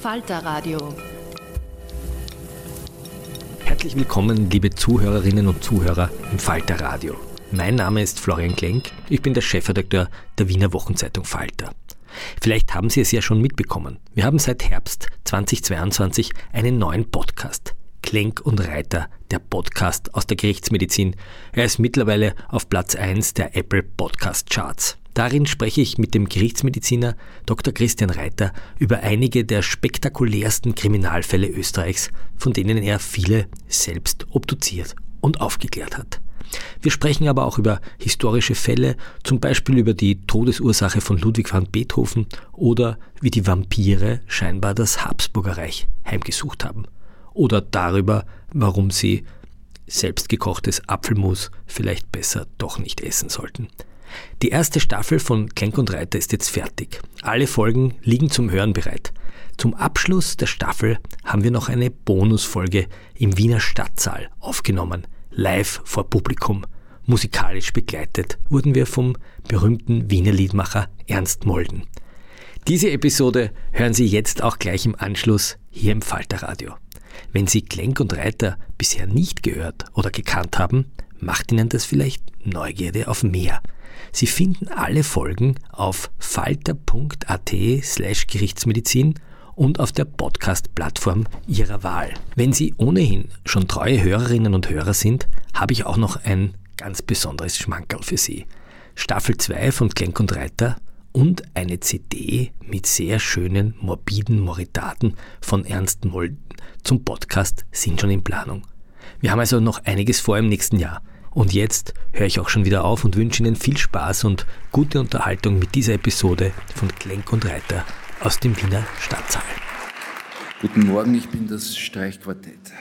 Falter Radio. Herzlich willkommen, liebe Zuhörerinnen und Zuhörer im Falter Radio. Mein Name ist Florian Klenk, ich bin der Chefredakteur der Wiener Wochenzeitung Falter. Vielleicht haben Sie es ja schon mitbekommen. Wir haben seit Herbst 2022 einen neuen Podcast. Klenk und Reiter, der Podcast aus der Gerichtsmedizin. Er ist mittlerweile auf Platz 1 der Apple Podcast Charts. Darin spreche ich mit dem Gerichtsmediziner Dr. Christian Reiter über einige der spektakulärsten Kriminalfälle Österreichs, von denen er viele selbst obduziert und aufgeklärt hat. Wir sprechen aber auch über historische Fälle, zum Beispiel über die Todesursache von Ludwig van Beethoven oder wie die Vampire scheinbar das Habsburgerreich heimgesucht haben. Oder darüber, warum sie selbstgekochtes Apfelmus vielleicht besser doch nicht essen sollten. Die erste Staffel von Klenk und Reiter ist jetzt fertig. Alle Folgen liegen zum Hören bereit. Zum Abschluss der Staffel haben wir noch eine Bonusfolge im Wiener Stadtsaal aufgenommen, live vor Publikum. Musikalisch begleitet wurden wir vom berühmten Wiener Liedmacher Ernst Molden. Diese Episode hören Sie jetzt auch gleich im Anschluss hier im Falterradio. Wenn Sie Klenk und Reiter bisher nicht gehört oder gekannt haben, macht Ihnen das vielleicht Neugierde auf mehr. Sie finden alle Folgen auf falter.at slash Gerichtsmedizin und auf der Podcast-Plattform Ihrer Wahl. Wenn Sie ohnehin schon treue Hörerinnen und Hörer sind, habe ich auch noch ein ganz besonderes Schmankerl für Sie. Staffel 2 von Klenk und Reiter und eine CD mit sehr schönen, morbiden Moritaten von Ernst Molden zum Podcast sind schon in Planung. Wir haben also noch einiges vor im nächsten Jahr. Und jetzt höre ich auch schon wieder auf und wünsche Ihnen viel Spaß und gute Unterhaltung mit dieser Episode von Klenk und Reiter aus dem Wiener Stadtsaal. Guten Morgen, ich bin das Streichquartett.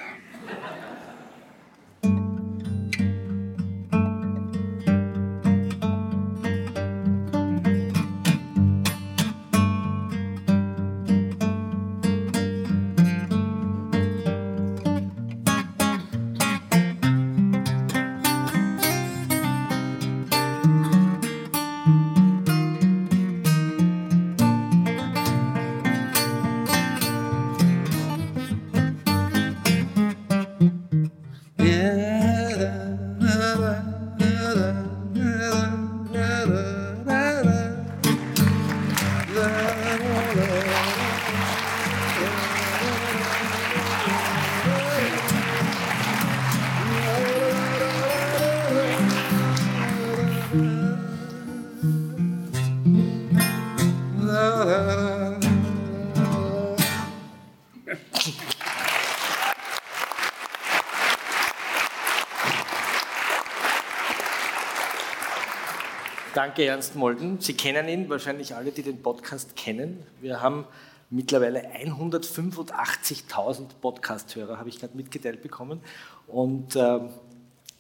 Danke, Ernst Molden. Sie kennen ihn, wahrscheinlich alle, die den Podcast kennen. Wir haben mittlerweile 185.000 Podcast-Hörer, habe ich gerade mitgeteilt bekommen. Und äh,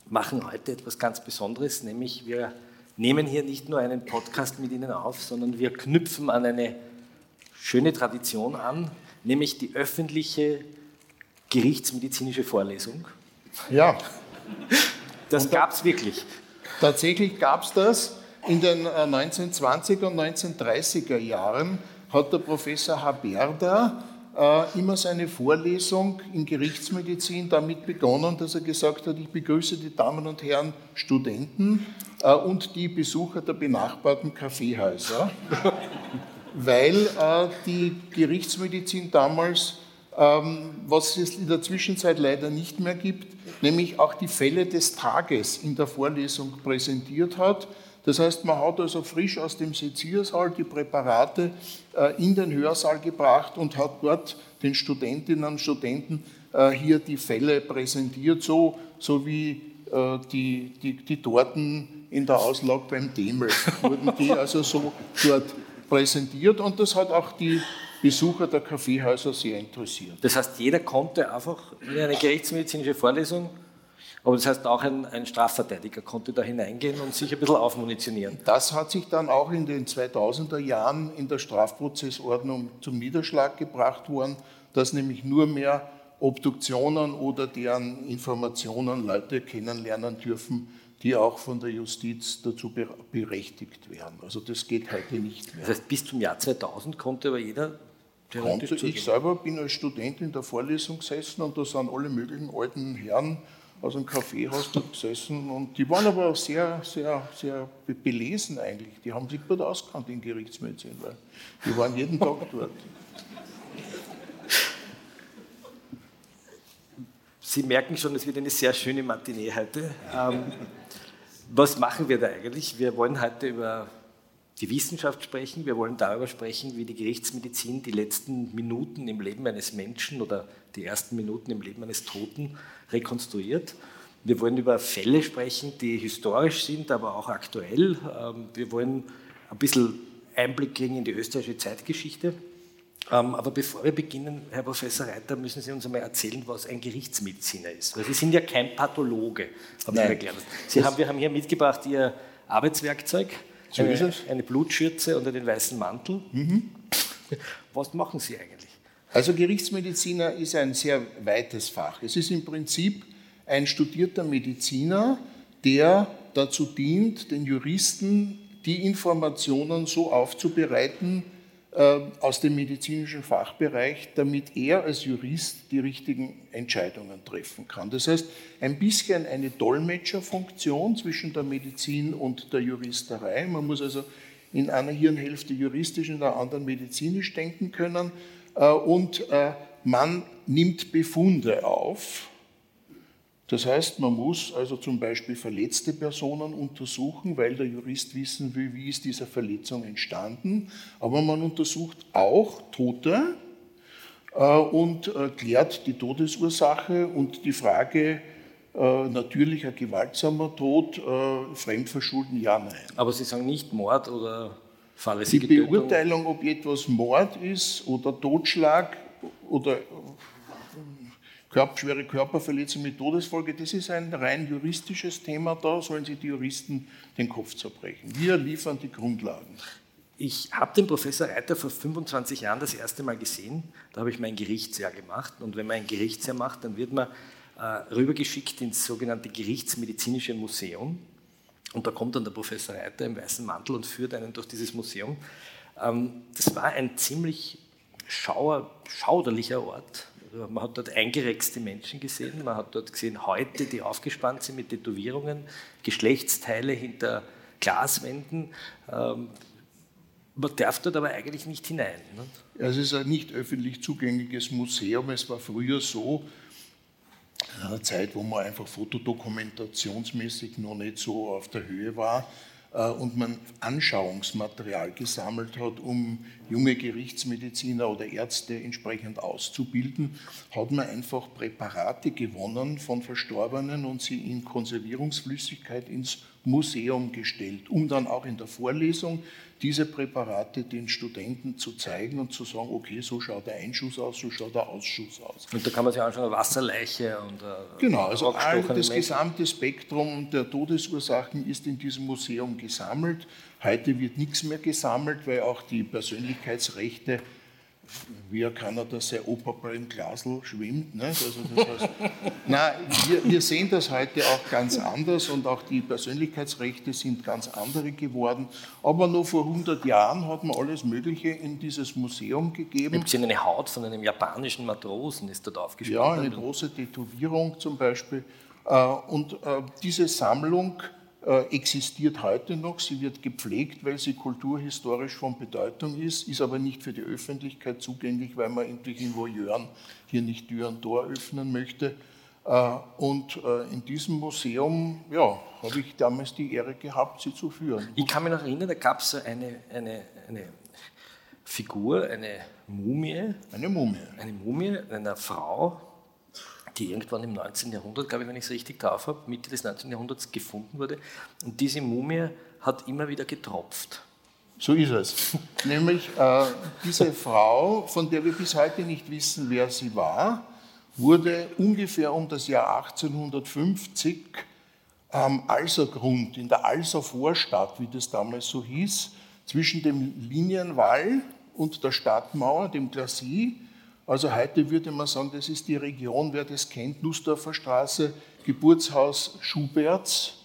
machen heute etwas ganz Besonderes, nämlich wir nehmen hier nicht nur einen Podcast mit Ihnen auf, sondern wir knüpfen an eine schöne Tradition an, nämlich die öffentliche gerichtsmedizinische Vorlesung. Ja. Das gab es wirklich. Tatsächlich gab es das. In den 1920er äh, und 1930er Jahren hat der Professor Haberda äh, immer seine Vorlesung in Gerichtsmedizin damit begonnen, dass er gesagt hat, ich begrüße die Damen und Herren Studenten äh, und die Besucher der benachbarten Kaffeehäuser, weil äh, die Gerichtsmedizin damals, ähm, was es in der Zwischenzeit leider nicht mehr gibt, nämlich auch die Fälle des Tages in der Vorlesung präsentiert hat. Das heißt, man hat also frisch aus dem Seziersaal die Präparate äh, in den Hörsaal gebracht und hat dort den Studentinnen und Studenten hier die Fälle präsentiert, so, so wie die, die, die Torten in der Auslage beim Demel wurden die also so dort präsentiert und das hat auch die Besucher der Kaffeehäuser sehr interessiert. Das heißt, jeder konnte einfach in eine gerichtsmedizinische Vorlesung, aber das heißt auch ein, ein, Strafverteidiger konnte da hineingehen und sich ein bisschen aufmunitionieren. Das hat sich dann auch in den 2000er Jahren in der Strafprozessordnung zum Niederschlag gebracht worden, dass nämlich nur mehr Obduktionen oder deren Informationen Leute kennenlernen dürfen, die auch von der Justiz dazu berechtigt werden. Also das geht heute nicht mehr. Das heißt, bis zum Jahr 2000 konnte aber jeder Konnte ich selber, bin als Student in der Vorlesung gesessen und da sind alle möglichen alten Herren aus dem Kaffeehaus dort gesessen und die waren aber sehr, sehr, sehr belesen eigentlich. Die haben sich gut auskannt in Gerichtsmedizin, weil die waren jeden Tag dort. Sie merken schon, es wird eine sehr schöne Matinee heute. Ähm, was machen wir da eigentlich? Wir wollen heute über die Wissenschaft sprechen. Wir wollen darüber sprechen, wie die Gerichtsmedizin die letzten Minuten im Leben eines Menschen oder die ersten Minuten im Leben eines Toten rekonstruiert. Wir wollen über Fälle sprechen, die historisch sind, aber auch aktuell. Ähm, wir wollen ein bisschen Einblick kriegen in die österreichische Zeitgeschichte. Ähm, aber bevor wir beginnen, Herr Professor Reiter, müssen Sie uns einmal erzählen, was ein Gerichtsmediziner ist. Weil Sie sind ja kein Pathologe, haben Sie erklärt. Sie haben, wir haben hier mitgebracht Ihr Arbeitswerkzeug. So eine. Eine Blutschürze und einen weißen Mantel. Mhm. Was machen Sie eigentlich? Also Gerichtsmediziner ist ein sehr weites Fach. Es ist im Prinzip ein studierter Mediziner, der dazu dient, den Juristen die Informationen so aufzubereiten, aus dem medizinischen Fachbereich, damit er als Jurist die richtigen Entscheidungen treffen kann. Das heißt, ein bisschen eine Dolmetscherfunktion zwischen der Medizin und der Juristerei. Man muss also in einer Hirnhälfte juristisch, in der anderen medizinisch denken können. Äh, und äh, man nimmt Befunde auf, das heißt, man muss also zum Beispiel verletzte Personen untersuchen, weil der Jurist wissen will, wie ist diese Verletzung entstanden. Aber man untersucht auch Tote äh, und äh, klärt die Todesursache und die Frage, äh, natürlicher gewaltsamer Tod, Fremdverschulden, ja, nein. Aber Sie sagen nicht Mord oder fahrlässige Die Beurteilung, ob etwas Mord ist oder Totschlag oder schwere Körperverletzung mit Todesfolge, das ist ein rein juristisches Thema. Da sollen sich die Juristen den Kopf zerbrechen. Wir liefern die Grundlagen. Ich habe den Professor Reiter vor 25 Jahren das erste Mal gesehen. Da habe ich mein Gerichtsjahr gemacht. Und wenn man ein Gerichtsjahr macht, dann wird man äh, rübergeschickt ins sogenannte Gerichtsmedizinische Museum. Und da kommt dann der Professor Reiter im weißen Mantel und führt einen durch dieses Museum. Ähm, das war ein ziemlich schauer, schauderlicher Ort. Also man hat dort eingerexte Menschen gesehen, man hat dort gesehen Häute, die aufgespannt sind mit Tätowierungen, Geschlechtsteile hinter Glaswänden. Ähm, man darf dort aber eigentlich nicht hinein. Ne? es ist ein nicht öffentlich zugängliches Museum. Es war früher so, in einer Zeit, wo man einfach fotodokumentationsmäßig noch nicht so auf der Höhe war, äh, und man Anschauungsmaterial gesammelt hat, um junge Gerichtsmediziner oder Ärzte entsprechend auszubilden, hat man einfach Präparate gewonnen von Verstorbenen und sie in Konservierungsflüssigkeit ins Museum gestellt, um dann auch in der Vorlesung diese Präparate den Studenten zu zeigen und zu sagen, okay, so schaut der Einschuss aus, so schaut der Ausschuss aus. Und da kann man sich anschauen, eine Wasserleiche und äh, Genau, also all das gesamte Spektrum der Todesursachen ist in diesem Museum gesammelt. Heute wird nichts mehr gesammelt, weil auch die Persönlichkeitsrechte wie ein Kanada sein Opa im Glasl schwimmt. Ne? Also das heißt, nein, wir, wir, sehen das heute auch ganz anders und auch die Persönlichkeitsrechte sind ganz andere geworden. Aber noch vor 100 Jahren hat man alles Mögliche in dieses Museum gegeben. Gibt es eine Haut von einem japanischen Matrosen, ist dort aufgespielt? Ja, eine große Tätowierung zum Beispiel. Äh, und äh, diese Sammlung existiert heute noch. Sie wird gepflegt, weil sie kulturhistorisch von Bedeutung ist, ist aber nicht für die Öffentlichkeit zugänglich, weil man endlich in Voyeuren hier nicht Tür und Tor öffnen möchte. Äh, und äh, in diesem Museum ja, habe ich damals die Ehre gehabt, sie zu führen. Ich kann mich noch erinnern, da gab es eine, eine, eine Figur, eine Mumie. Eine Mumie. Eine Mumie einer Frau, die irgendwann im 19. Jahrhundert, glaube ich, wenn ich es richtig drauf habe, Mitte des 19. Jahrhunderts gefunden wurde. Und diese Mumie hat immer wieder getropft. So ist es. Nämlich äh, diese Frau, von der wir bis heute nicht wissen, wer sie war, wurde ungefähr um das Jahr 1850 am Alsergrund, in der Alser Vorstadt, wie das damals so hieß, zwischen dem Linienwall und der Stadtmauer, dem Glacis, also heute würde man sagen, das ist die Region, wer das kennt, Nussdorfer Geburtshaus Schuberts,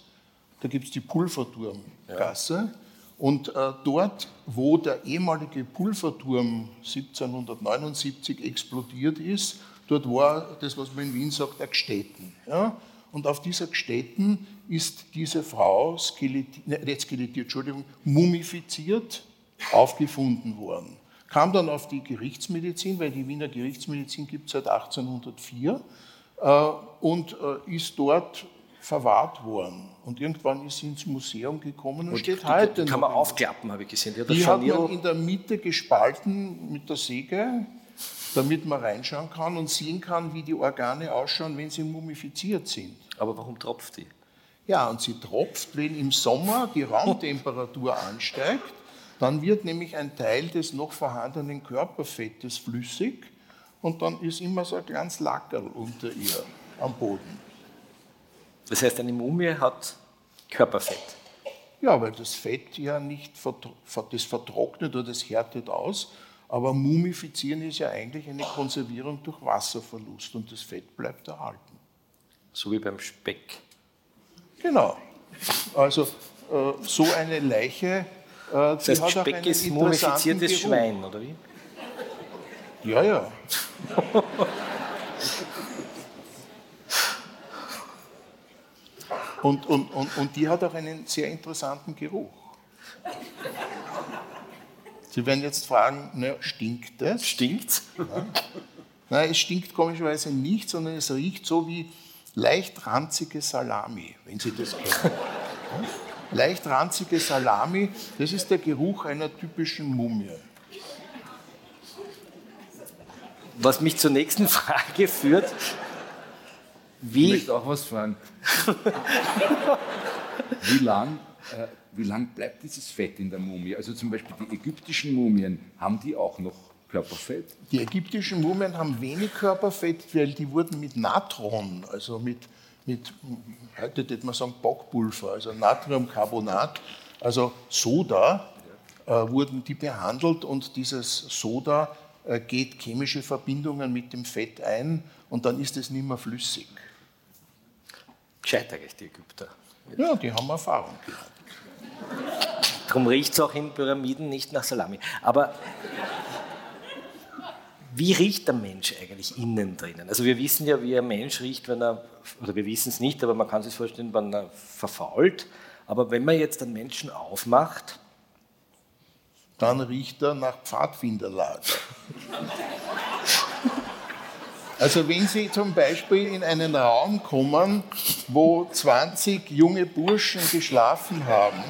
da gibt es die Pulverturmgasse. Ja. Und äh, dort, wo der ehemalige Pulverturm 1779 explodiert ist, dort war das, was man in Wien sagt, ein Gstetten. Ja? Und auf dieser Gstetten ist diese Frau skelettiert, ne, nicht skelettiert, Entschuldigung, mumifiziert aufgefunden worden kam dann auf die Gerichtsmedizin, weil die Wiener Gerichtsmedizin gibt es seit 1804 äh, und äh, ist dort verwahrt worden. Und irgendwann ist sie ins Museum gekommen und, und steht die, heute die kann man aufklappen, habe ich gesehen. Die, die hat man in der Mitte gespalten mit der Säge, damit man reinschauen kann und sehen kann, wie die Organe ausschauen, wenn sie mumifiziert sind. Aber warum tropft die? Ja, und sie tropft, wenn im Sommer die Raumtemperatur ansteigt dann wird nämlich ein Teil des noch vorhandenen Körperfettes flüssig und dann ist immer so ein kleines Lackerl unter ihr am Boden. Das heißt, eine Mumie hat Körperfett? Ja, weil das Fett ja nicht das vertrocknet oder das härtet aus. Aber Mumifizieren ist ja eigentlich eine Konservierung durch Wasserverlust und das Fett bleibt erhalten. So wie beim Speck. Genau. Also äh, so eine Leiche das heißt, Speck ist mumifiziertes Geruch. Schwein, oder wie? Ja, ja. und, und, und, und die hat auch einen sehr interessanten Geruch. Sie werden jetzt fragen, na, stinkt das? Stinkt? Ja. Nein, es stinkt komischerweise nicht, sondern es riecht so wie leicht ranzige Salami, wenn Sie das kennen leicht ranzige Salami, das ist der Geruch einer typischen Mumie. Was mich zur nächsten Frage führt. Wie ich möchte auch was fragen. wie lang, äh, wie lang bleibt dieses Fett in der Mumie? Also zum Beispiel die ägyptischen Mumien, haben die auch noch Körperfett? Die ägyptischen Mumien haben wenig Körperfett, weil die wurden mit Natron, also mit mit, heute würde man sagen, Bockpulver, also Natriumcarbonat, also Soda, äh, wurden die behandelt und dieses Soda äh, geht chemische Verbindungen mit dem Fett ein und dann ist es nicht mehr flüssig. Gescheiter die Ägypter. Ja, die haben Erfahrung gehabt. Darum riecht es auch in Pyramiden nicht nach Salami. Aber wie riecht der Mensch eigentlich innen drinnen? Also wir wissen ja, wie ein Mensch riecht, wenn er, oder wir wissen es nicht, aber man kann sich vorstellen, wenn er verfault. Aber wenn man jetzt einen Menschen aufmacht, dann riecht er nach Pfadfinderlager. Also wenn Sie zum Beispiel in einen Raum kommen, wo 20 junge Burschen geschlafen haben,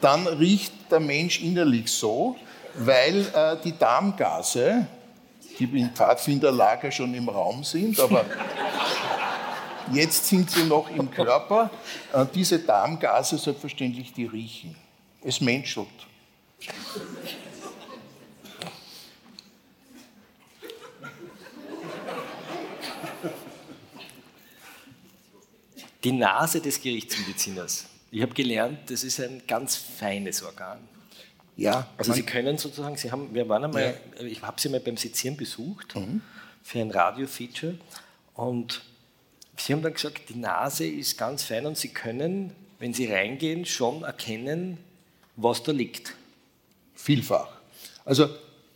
dann riecht der Mensch innerlich so, weil äh, die Darmgase, die im Pfadfinderlager schon im Raum sind, aber Jetzt sind sie noch im Körper. Äh, diese Darmgase selbstverständlich, die riechen. Es menschelt. Die Nase des Gerichtsmediziners. Ich habe gelernt, das ist ein ganz feines Organ. Ja, also Sie können sozusagen, Sie haben, wir waren einmal, ja. ich habe Sie mal beim Sezieren besucht mhm. für ein Radio-Feature und Sie haben dann gesagt, die Nase ist ganz fein und Sie können, wenn Sie reingehen, schon erkennen, was da liegt. Vielfach. Also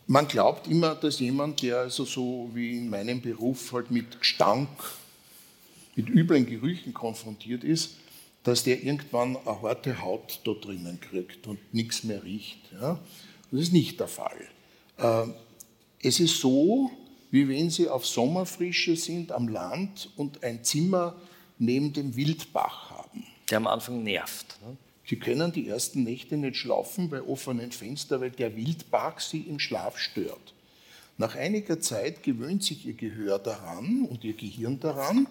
man glaubt immer, dass jemand, der also so wie in meinem Beruf halt mit Gestank, mit üblen Gerüchen konfrontiert ist, dass der irgendwann eine harte Haut da drinnen kriegt und nichts mehr riecht. Ja? Das ist nicht der Fall. Ähm, es ist so, wie wenn Sie auf Sommerfrische sind am Land und ein Zimmer neben dem Wildbach haben. Der am Anfang nervt. Ne? Sie können die ersten Nächte nicht schlafen bei offenen Fenstern, weil der Wildbach Sie im Schlaf stört. Nach einiger Zeit gewöhnt sich Ihr Gehör daran und Ihr Gehirn daran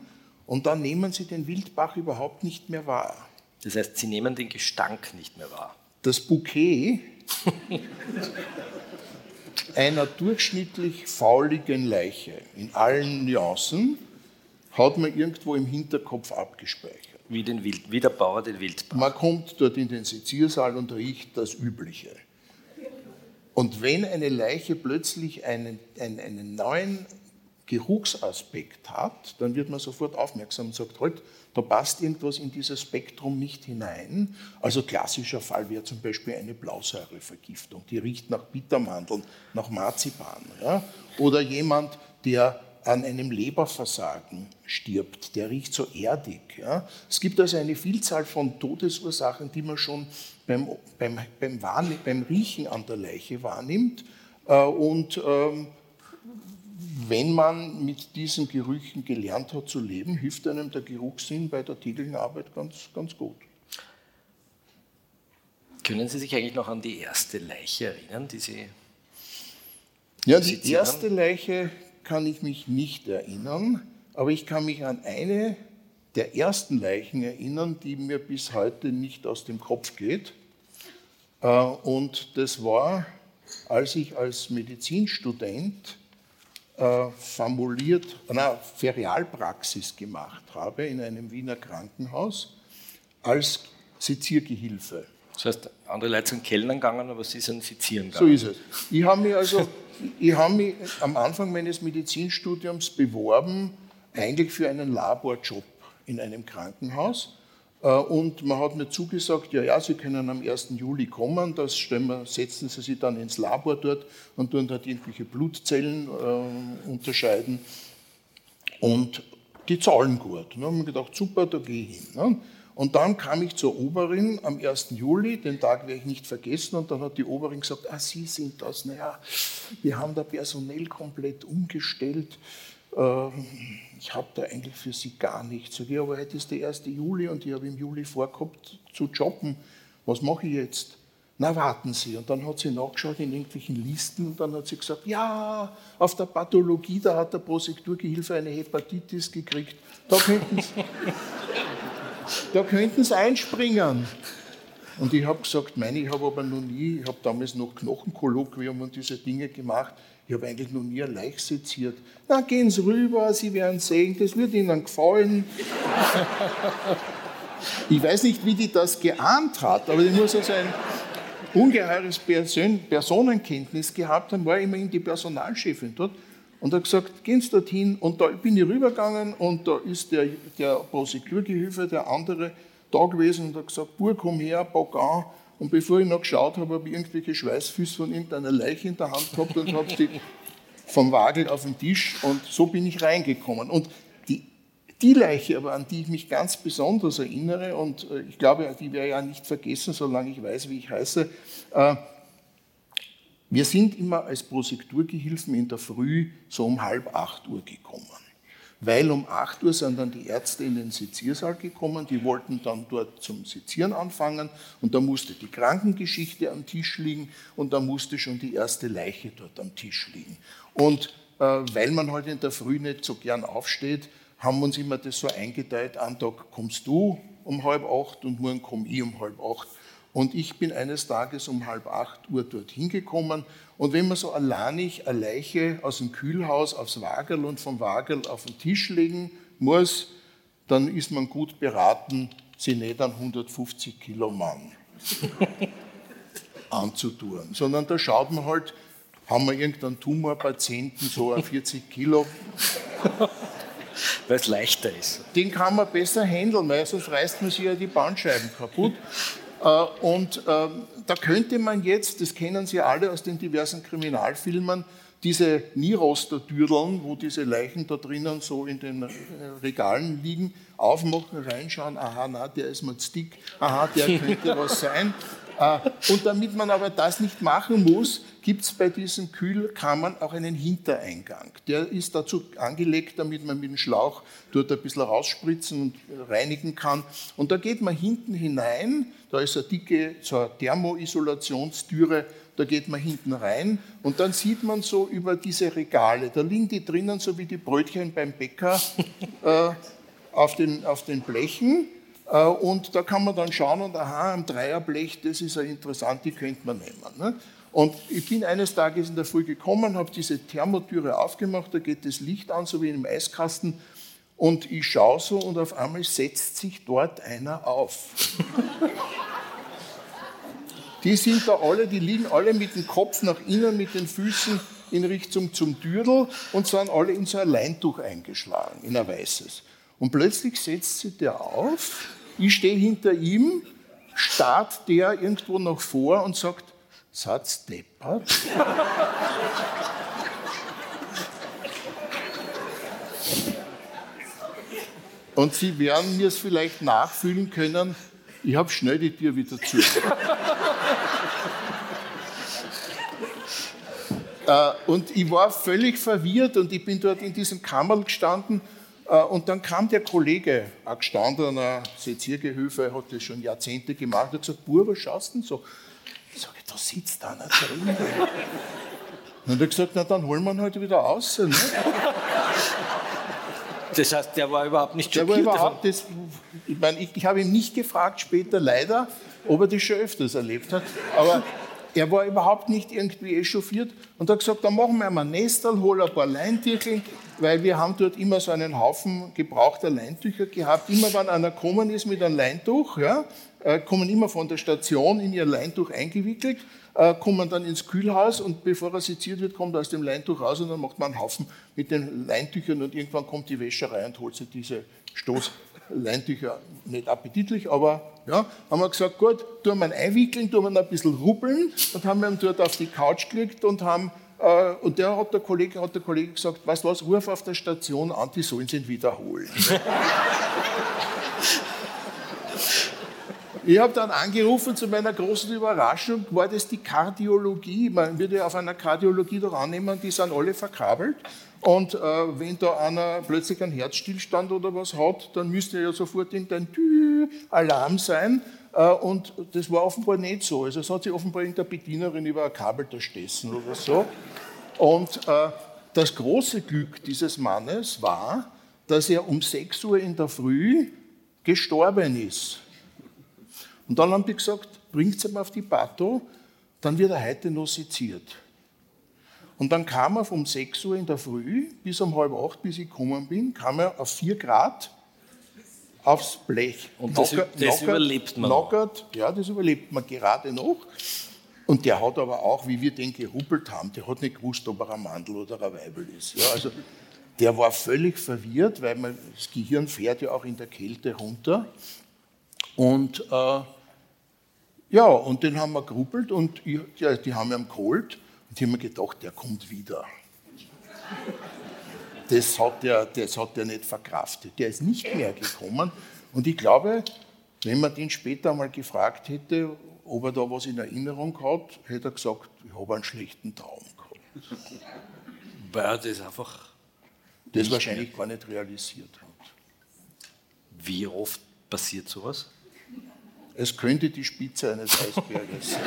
und dann nehmen Sie den Wildbach überhaupt nicht mehr wahr. Das heißt, Sie nehmen den Gestank nicht mehr wahr. Das Bouquet einer durchschnittlich fauligen Leiche in allen Nuancen hat man irgendwo im Hinterkopf abgespeichert. Wie, den Wild, wie der Bauer den Wildbach. Man kommt dort in den Seziersaal und riecht das Übliche. Und wenn eine Leiche plötzlich einen, einen, einen neuen Geruchsaspekt hat, dann wird man sofort aufmerksam und sagt, halt, da passt irgendwas in dieses Spektrum nicht hinein. Also klassischer Fall wäre zum Beispiel eine Blausäurevergiftung, die riecht nach Bittermandeln, nach Marzipan. Ja? Oder jemand, der an einem Leberversagen stirbt, der riecht so erdig. Ja? Es gibt also eine Vielzahl von Todesursachen, die man schon beim, beim, beim, beim Riechen an der Leiche wahrnimmt. Äh, und ähm, wenn man mit diesen Gerüchen gelernt hat zu leben, hilft einem der Geruchssinn bei der täglichen Arbeit ganz, ganz gut. Können Sie sich eigentlich noch an die erste Leiche erinnern, die Sie. Ja, die erste Leiche kann ich mich nicht erinnern, aber ich kann mich an eine der ersten Leichen erinnern, die mir bis heute nicht aus dem Kopf geht. Äh, und das war, als ich als Medizinstudent äh, formuliert, na, Ferialpraxis gemacht habe in einem Wiener Krankenhaus als Seziergehilfe. Das heißt, andere Leute sind Kellnern gegangen, aber Sie sind Sezieren gegangen. So ist es. Ich habe mich also ich habe mich am Anfang meines Medizinstudiums beworben, eigentlich für einen Laborjob in einem Krankenhaus und man hat mir zugesagt, ja, ja, Sie können am 1. Juli kommen, das wir, setzen Sie sich dann ins Labor dort und tun dort irgendwelche Blutzellen äh, unterscheiden. Und die zahlen gut. Und dann haben wir gedacht, super, da gehe ich hin. Ne? Und dann kam ich zur Oberin am 1. Juli, den Tag werde ich nicht vergessen, und dann hat die Oberin gesagt, ah, Sie sind das, naja, wir haben da personell komplett umgestellt. Äh, ich habe da eigentlich für Sie gar nichts. Sag ich, aber heute ist der 1. Juli und ich habe im Juli vorgehabt zu jobben. Was mache ich jetzt? Na, warten Sie. Und dann hat sie nachgeschaut in irgendwelchen Listen und dann hat sie gesagt, ja, auf der Pathologie, da hat der Prosekturgehilfe eine Hepatitis gekriegt. Da könnten Sie, da könnten Sie einspringen. Und ich habe gesagt, meine, ich habe aber noch nie, ich habe damals noch Knochenkolloquium und diese Dinge gemacht. Ich habe eigentlich noch nie ein Leich seziert. Na, gehen Sie rüber, Sie werden sehen, das wird Ihnen gefallen. ich weiß nicht, wie die das geahnt hat, aber die muss also ein ungeheures Personenkenntnis gehabt haben, war immerhin die Personalchefin dort und hat gesagt, gehen Sie dorthin. Und da bin ich rübergegangen und da ist der, der Prosekurgehilfe, der andere, da gewesen und hat gesagt, Bur, komm her, pack an. Und bevor ich noch geschaut habe, habe ich irgendwelche Schweißfüße von irgendeiner Leiche in der Hand gehabt und habe sie vom Wagel auf den Tisch und so bin ich reingekommen. Und die, die Leiche aber, an die ich mich ganz besonders erinnere und äh, ich glaube, die werde ich ja nicht vergessen, solange ich weiß, wie ich heiße, äh, wir sind immer als Prosekturgehilfen in der Früh so um halb acht Uhr gekommen weil um 8 Uhr sind dann die Ärzte in den Seziersaal gekommen, die wollten dann dort zum Sezieren anfangen und da musste die Krankengeschichte am Tisch liegen und da musste schon die erste Leiche dort am Tisch liegen. Und äh, weil man halt in der Früh nicht so gern aufsteht, haben wir uns immer das so eingeteilt, einen Tag kommst du um halb acht und morgen komme ich um halb acht. Und ich bin eines Tages um halb acht Uhr dorthin gekommen. Und wenn man so alleinig eine Leiche aus dem Kühlhaus aufs Wagel und vom Wagel auf den Tisch legen muss, dann ist man gut beraten, sie nicht an 150 Kilo Mann anzutun. Sondern da schaut man halt, haben wir irgendeinen Tumorpatienten, so ein 40 Kilo. Weil es leichter ist. Den kann man besser handeln, weil sonst reißt man sich ja die Bandscheiben kaputt. Äh, und ähm, da könnte man jetzt, das kennen Sie alle aus den diversen Kriminalfilmen, diese Nieroster-Dürdeln, wo diese Leichen da drinnen so in den äh, Regalen liegen, aufmachen, reinschauen, aha, na, der ist mal dick, aha, der könnte was sein. Äh, und damit man aber das nicht machen muss, gibt es bei diesen Kühlkammern auch einen Hintereingang. Der ist dazu angelegt, damit man mit dem Schlauch dort ein bisschen rausspritzen und reinigen kann. Und da geht man hinten hinein, da ist eine dicke so eine Thermoisolationstüre, da geht man hinten rein und dann sieht man so über diese Regale, da liegen die drinnen so wie die Brötchen beim Bäcker äh, auf, den, auf den Blechen äh, und da kann man dann schauen und aha, am Dreierblech, das ist ja interessant, die könnte man nehmen. Ne? Und ich bin eines Tages in der Früh gekommen, habe diese Thermotüre aufgemacht, da geht das Licht an, so wie in einem Eiskasten. Und ich schaue so und auf einmal setzt sich dort einer auf. die sind da alle, die liegen alle mit dem Kopf nach innen, mit den Füßen in Richtung zum Dürdel und sind alle in so ein Leintuch eingeschlagen, in ein weißes. Und plötzlich setzt sich der auf, ich stehe hinter ihm, starrt der irgendwo noch vor und sagt, Satz deppert. Und Sie werden mir es vielleicht nachfühlen können, ich habe schnell die Tür wieder zu. Äh, und ich war völlig verwirrt und ich bin dort in diesem Kammerl gestanden äh, und dann kam der Kollege, ein gestandener Seziergehilfe, hat das schon Jahrzehnte gemacht, hat gesagt, Bub, was schaust du denn so? Ich sage, da sitzt einer drin. Und er hat gesagt, na dann holen wir ihn halt wieder raus. Ne? Das heißt, der war überhaupt nicht schockiert? Der war überhaupt, das, ich meine, ich, ich habe ihn nicht gefragt später, leider, ob er das schon öfters erlebt hat. Aber er war überhaupt nicht irgendwie echauffiert und hat gesagt, dann machen wir mal ein Nestel, hol ein paar Leintücher, weil wir haben dort immer so einen Haufen gebrauchter Leintücher gehabt. Immer wenn einer gekommen ist mit einem Leintuch, ja, kommen immer von der Station in ihr Leintuch eingewickelt, äh, kommen dann ins Kühlhaus und bevor er seziert wird, kommt er aus dem Leintuch raus und dann macht man einen Haufen mit den Leintüchern und irgendwann kommt die Wäscherei und holt sich diese Stoßleintücher. Nicht appetitlich, aber ja, haben wir gesagt, gut, tun wir ihn einwickeln, tun wir ihn ein bisschen rubbeln und haben ihn dort auf die Couch gelegt und haben äh, und der hat der Kollege, hat der Kollege gesagt, weißt du was, ruf auf der Station an, die sollen ihn wiederholen. Ich habe dann angerufen, zu meiner großen Überraschung war das die Kardiologie. Man würde auf einer Kardiologie doch annehmen, die sind alle verkabelt. Und äh, wenn da einer plötzlich einen Herzstillstand oder was hat, dann müsste ja sofort irgendein Alarm sein. Äh, und das war offenbar nicht so. Also es hat sich offenbar irgendeine Bedienerin über ein Kabel da stessen oder so. Und äh, das große Glück dieses Mannes war, dass er um 6 Uhr in der Früh gestorben ist. Und dann haben die gesagt, bringt sie mal auf die Pato, dann wird er heute noch seziert. Und dann kam er um 6 Uhr in der Früh bis um halb acht, bis ich gekommen bin, kam er auf 4 Grad aufs Blech. Und das, knockert, das knockert, überlebt man knockert, Ja, das überlebt man gerade noch. Und der hat aber auch, wie wir den geruppelt haben, der hat nicht gewusst, ob er ein Mandel oder ein Weibel ist. Ja, also der war völlig verwirrt, weil man, das Gehirn fährt ja auch in der Kälte runter. Und äh, ja, und den haben wir geruppelt und ich, ja, die haben ihn geholt und ich habe mir gedacht, der kommt wieder. Das hat, der, das hat der nicht verkraftet. Der ist nicht mehr gekommen. Und ich glaube, wenn man den später mal gefragt hätte, ob er da was in Erinnerung hat, hätte er gesagt, ich habe einen schlechten Traum gehabt. Weil er das einfach. Das wahrscheinlich gar nicht realisiert hat. Wie oft passiert sowas? Es könnte die Spitze eines Eisberges sein.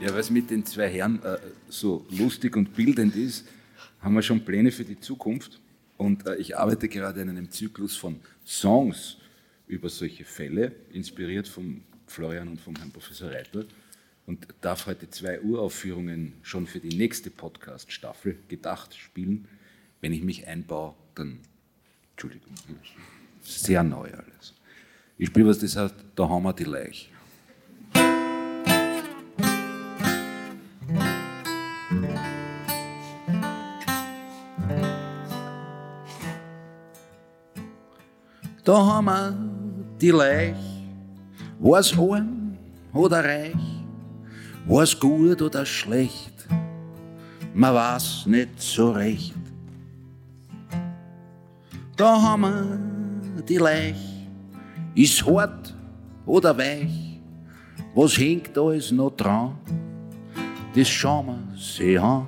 Ja, es mit den zwei Herren äh, so lustig und bildend ist, haben wir schon Pläne für die Zukunft. Und äh, ich arbeite gerade an einem Zyklus von Songs über solche Fälle, inspiriert von Florian und vom Herrn Professor Reitler. Und darf heute zwei Uraufführungen schon für die nächste Podcast-Staffel gedacht spielen. Wenn ich mich einbaue, dann, Entschuldigung, sehr neu alles. Ich spiele was, das heißt, da haben wir die Leiche. Da haben wir die Leich, war's arm oder reich, war's gut oder schlecht, man weiß nicht so recht. Da haben wir die Leich, ist hart oder weich, was hängt alles noch dran, das schauen wir sich an.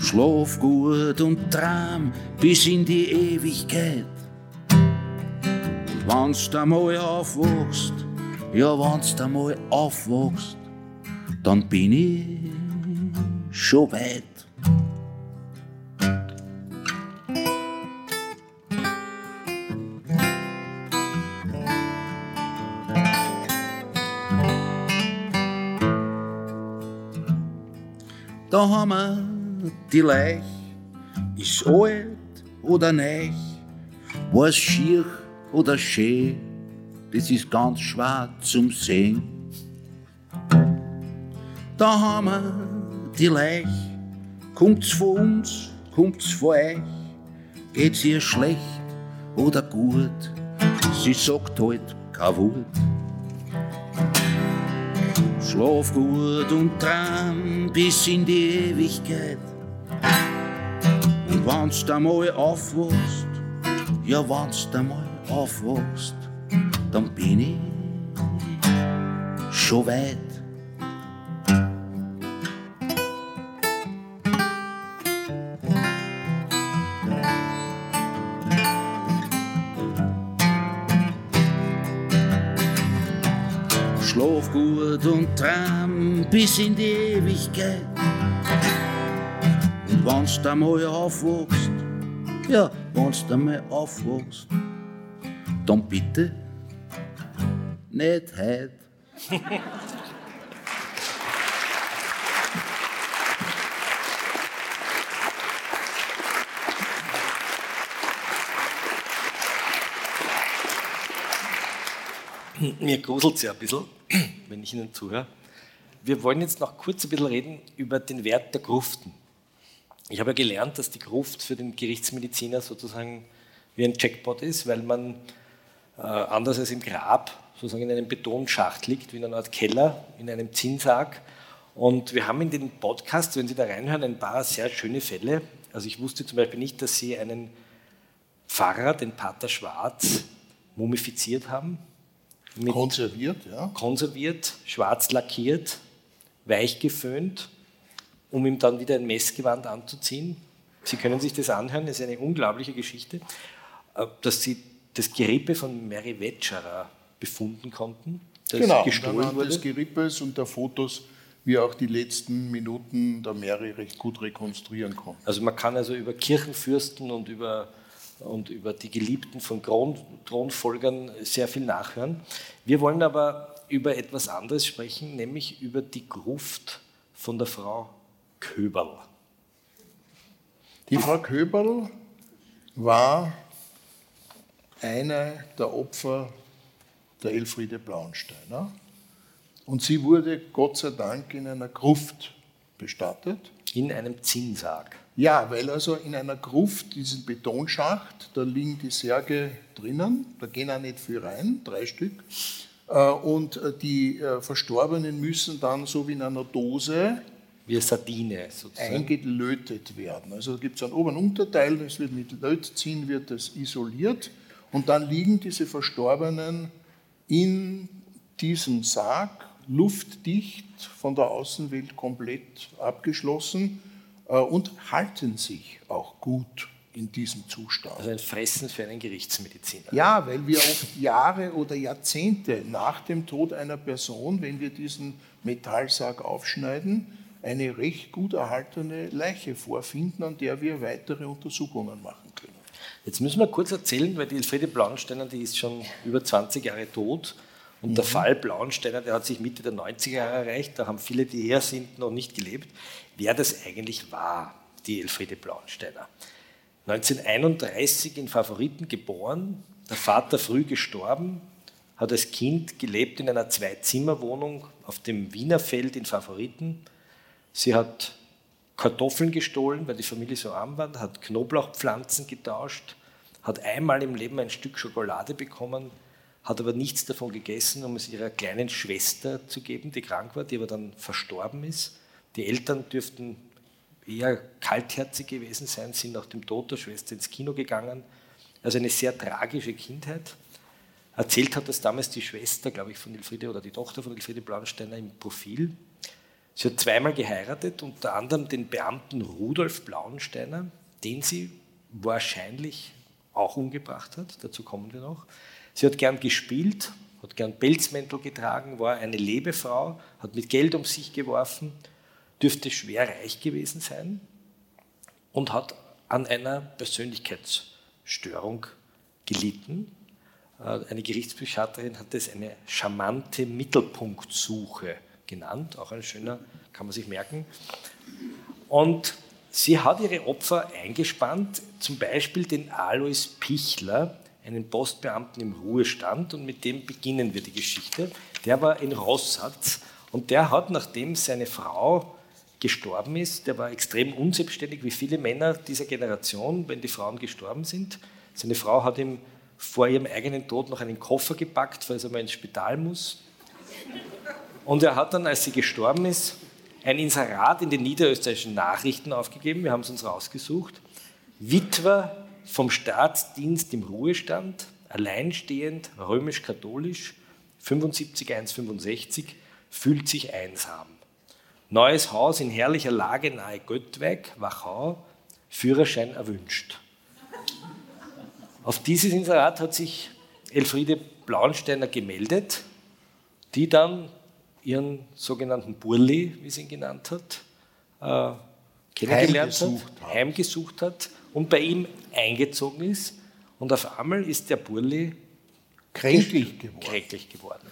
Schlaf gut und tram bis in die Ewigkeit. Und wenn's da mal aufwachst, ja, wenn's da mal aufwachst, dann bin ich schon weit. Da haben wir die Leich, ist alt oder neich, war's schier oder schön, das ist ganz schwer zum Sehen. Da haben wir die Leich, kommt's von uns, kommt's von euch, geht's ihr schlecht oder gut, sie sagt halt kein Wort. Schlaf gut und tram bis in die Ewigkeit. Und wenn's da mal aufwachst, ja, wenn's da mal aufwachst, dann bin ich schon weit. Schlaf gut und tram bis in die Ewigkeit. Und wenn's da mal aufwachst, ja, wenn's da mal aufwachst, dann bitte nicht heut. Mir gruselt es ja ein bisschen, wenn ich Ihnen zuhöre. Wir wollen jetzt noch kurz ein bisschen reden über den Wert der Gruften. Ich habe ja gelernt, dass die Gruft für den Gerichtsmediziner sozusagen wie ein Jackpot ist, weil man anders als im Grab sozusagen in einem Betonschacht liegt, wie in einer Art Keller, in einem Zinnsarg. Und wir haben in den Podcasts, wenn Sie da reinhören, ein paar sehr schöne Fälle. Also ich wusste zum Beispiel nicht, dass Sie einen Pfarrer, den Pater Schwarz, mumifiziert haben. Konserviert, ja. konserviert, schwarz lackiert, weich geföhnt, um ihm dann wieder ein Messgewand anzuziehen. Sie können sich das anhören, das ist eine unglaubliche Geschichte, äh, dass Sie das Gerippe von Mary Wetscherer befunden konnten, das genau, gestohlen anhand wurde. des Gerippes und der Fotos wir auch die letzten Minuten der Mary recht gut rekonstruieren konnten. Also man kann also über Kirchenfürsten und über, und über die Geliebten von Kron, Thronfolgern sehr viel nachhören. Wir wollen aber über etwas anderes sprechen, nämlich über die Gruft von der Frau Köberl. Die Frau Köberl war eine der Opfer der Elfriede Blauensteiner und sie wurde Gott sei Dank in einer Gruft bestattet. In einem Zinnsarg. Ja, weil also in einer Gruft, diesen Betonschacht, da liegen die Särge drinnen, da gehen auch nicht viel rein, drei Stück. Äh, Und äh, die äh, Verstorbenen müssen dann so wie in einer Dose Wie eine Sardine sozusagen. eingelötet werden. Also da gibt es einen Ober- und Unterteil, das wird mit Lötziehen wird das isoliert und dann liegen diese Verstorbenen in diesem Sarg, luftdicht, von der Außenwelt komplett abgeschlossen äh, und halten sich auch gut in diesem Zustand. Also ein Fressen für einen Gerichtsmediziner. Ja, weil wir oft Jahre oder Jahrzehnte nach dem Tod einer Person, wenn wir diesen Metallsarg aufschneiden, eine recht gut erhaltene Leiche vorfinden, an der wir weitere Untersuchungen machen können. Jetzt müssen wir kurz erzählen, weil die Elfriede Blauensteiner, die ist schon über 20 Jahre tot. Und mhm. der Fall Blauensteiner, der hat sich Mitte der 90er Jahre erreicht. Da haben viele, die her sind, noch nicht gelebt. Wer das eigentlich war, die Elfriede Blauensteiner. 1931 in Favoriten geboren, der Vater früh gestorben, hat als Kind gelebt in einer Zwei-Zimmer-Wohnung auf dem Wienerfeld in Favoriten. Sie hat Kartoffeln gestohlen, weil die Familie so arm war, hat Knoblauchpflanzen getauscht, hat einmal im Leben ein Stück Schokolade bekommen, hat aber nichts davon gegessen, um es ihrer kleinen Schwester zu geben, die krank war, die aber dann verstorben ist. Die Eltern dürften eher kaltherzig gewesen sein, sind nach dem Tod der Schwester ins Kino gegangen. Also eine sehr tragische Kindheit. Erzählt hat das damals die Schwester, glaube ich, von Elfriede oder die Tochter von Elfriede Blauensteiner im Profil. Sie hat zweimal geheiratet, unter anderem den Beamten Rudolf Blauensteiner, den sie wahrscheinlich auch umgebracht hat. Dazu kommen wir noch. Sie hat gern gespielt, hat gern Pelzmäntel getragen, war eine Lebefrau, hat mit Geld um sich geworfen dürfte schwer reich gewesen sein und hat an einer Persönlichkeitsstörung gelitten. Äh, eine Gerichtspsychiaterin hat es eine charmante Mittelpunktsuche genannt, auch ein schöner, kann man sich merken. Und sie hat ihre Opfer eingespannt, zum Beispiel den Alois Pichler, einen Postbeamten im Ruhestand, und mit dem beginnen wir die Geschichte. Der war in Rossatz und der hat, nachdem seine Frau gestorben ist, der war extrem unselbstständig, wie viele Männer dieser Generation, wenn die Frauen gestorben sind. Seine Frau hat ihm vor ihrem eigenen Tod noch einen Koffer gepackt, falls er mal ins Spital muss. Und er hat dann, als sie gestorben ist, ein Inserat in den niederösterreichischen Nachrichten aufgegeben, wir haben es uns rausgesucht. Witwer vom Staatsdienst im Ruhestand, alleinstehend, römisch-katholisch, 75 165, fühlt sich einsam. Neues Haus in herrlicher Lage nahe Göttweg, Wachau, Führerschein erwünscht. Auf dieses Inserat hat sich Elfriede Blauensteiner gemeldet, die dann ihren sogenannten Burli, wie sie ihn genannt hat, äh, kennengelernt heimgesucht hat, hat, heimgesucht hat und bei ihm eingezogen ist. Und auf einmal ist der Burli kränklich geworden. kränklich geworden.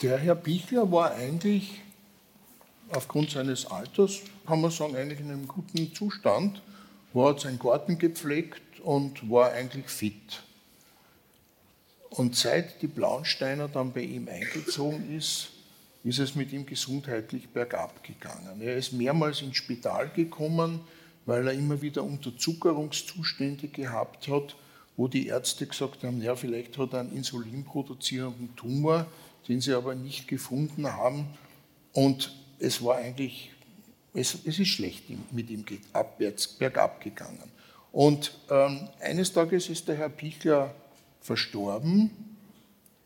Der Herr Bichler war eigentlich aufgrund seines Alters, kann man sagen, eigentlich in einem guten Zustand, war hat seinen Garten gepflegt und war eigentlich fit. Und seit die Blauensteiner dann bei ihm eingezogen ist, ist es mit ihm gesundheitlich bergab gegangen. Er ist mehrmals ins Spital gekommen, weil er immer wieder Unterzuckerungszustände gehabt hat, wo die Ärzte gesagt haben, ja, vielleicht hat er einen insulinproduzierenden Tumor, den sie aber nicht gefunden haben. Und es war eigentlich, es, es ist schlecht mit ihm abwärts, bergab gegangen. Und ähm, eines Tages ist der Herr Pichler verstorben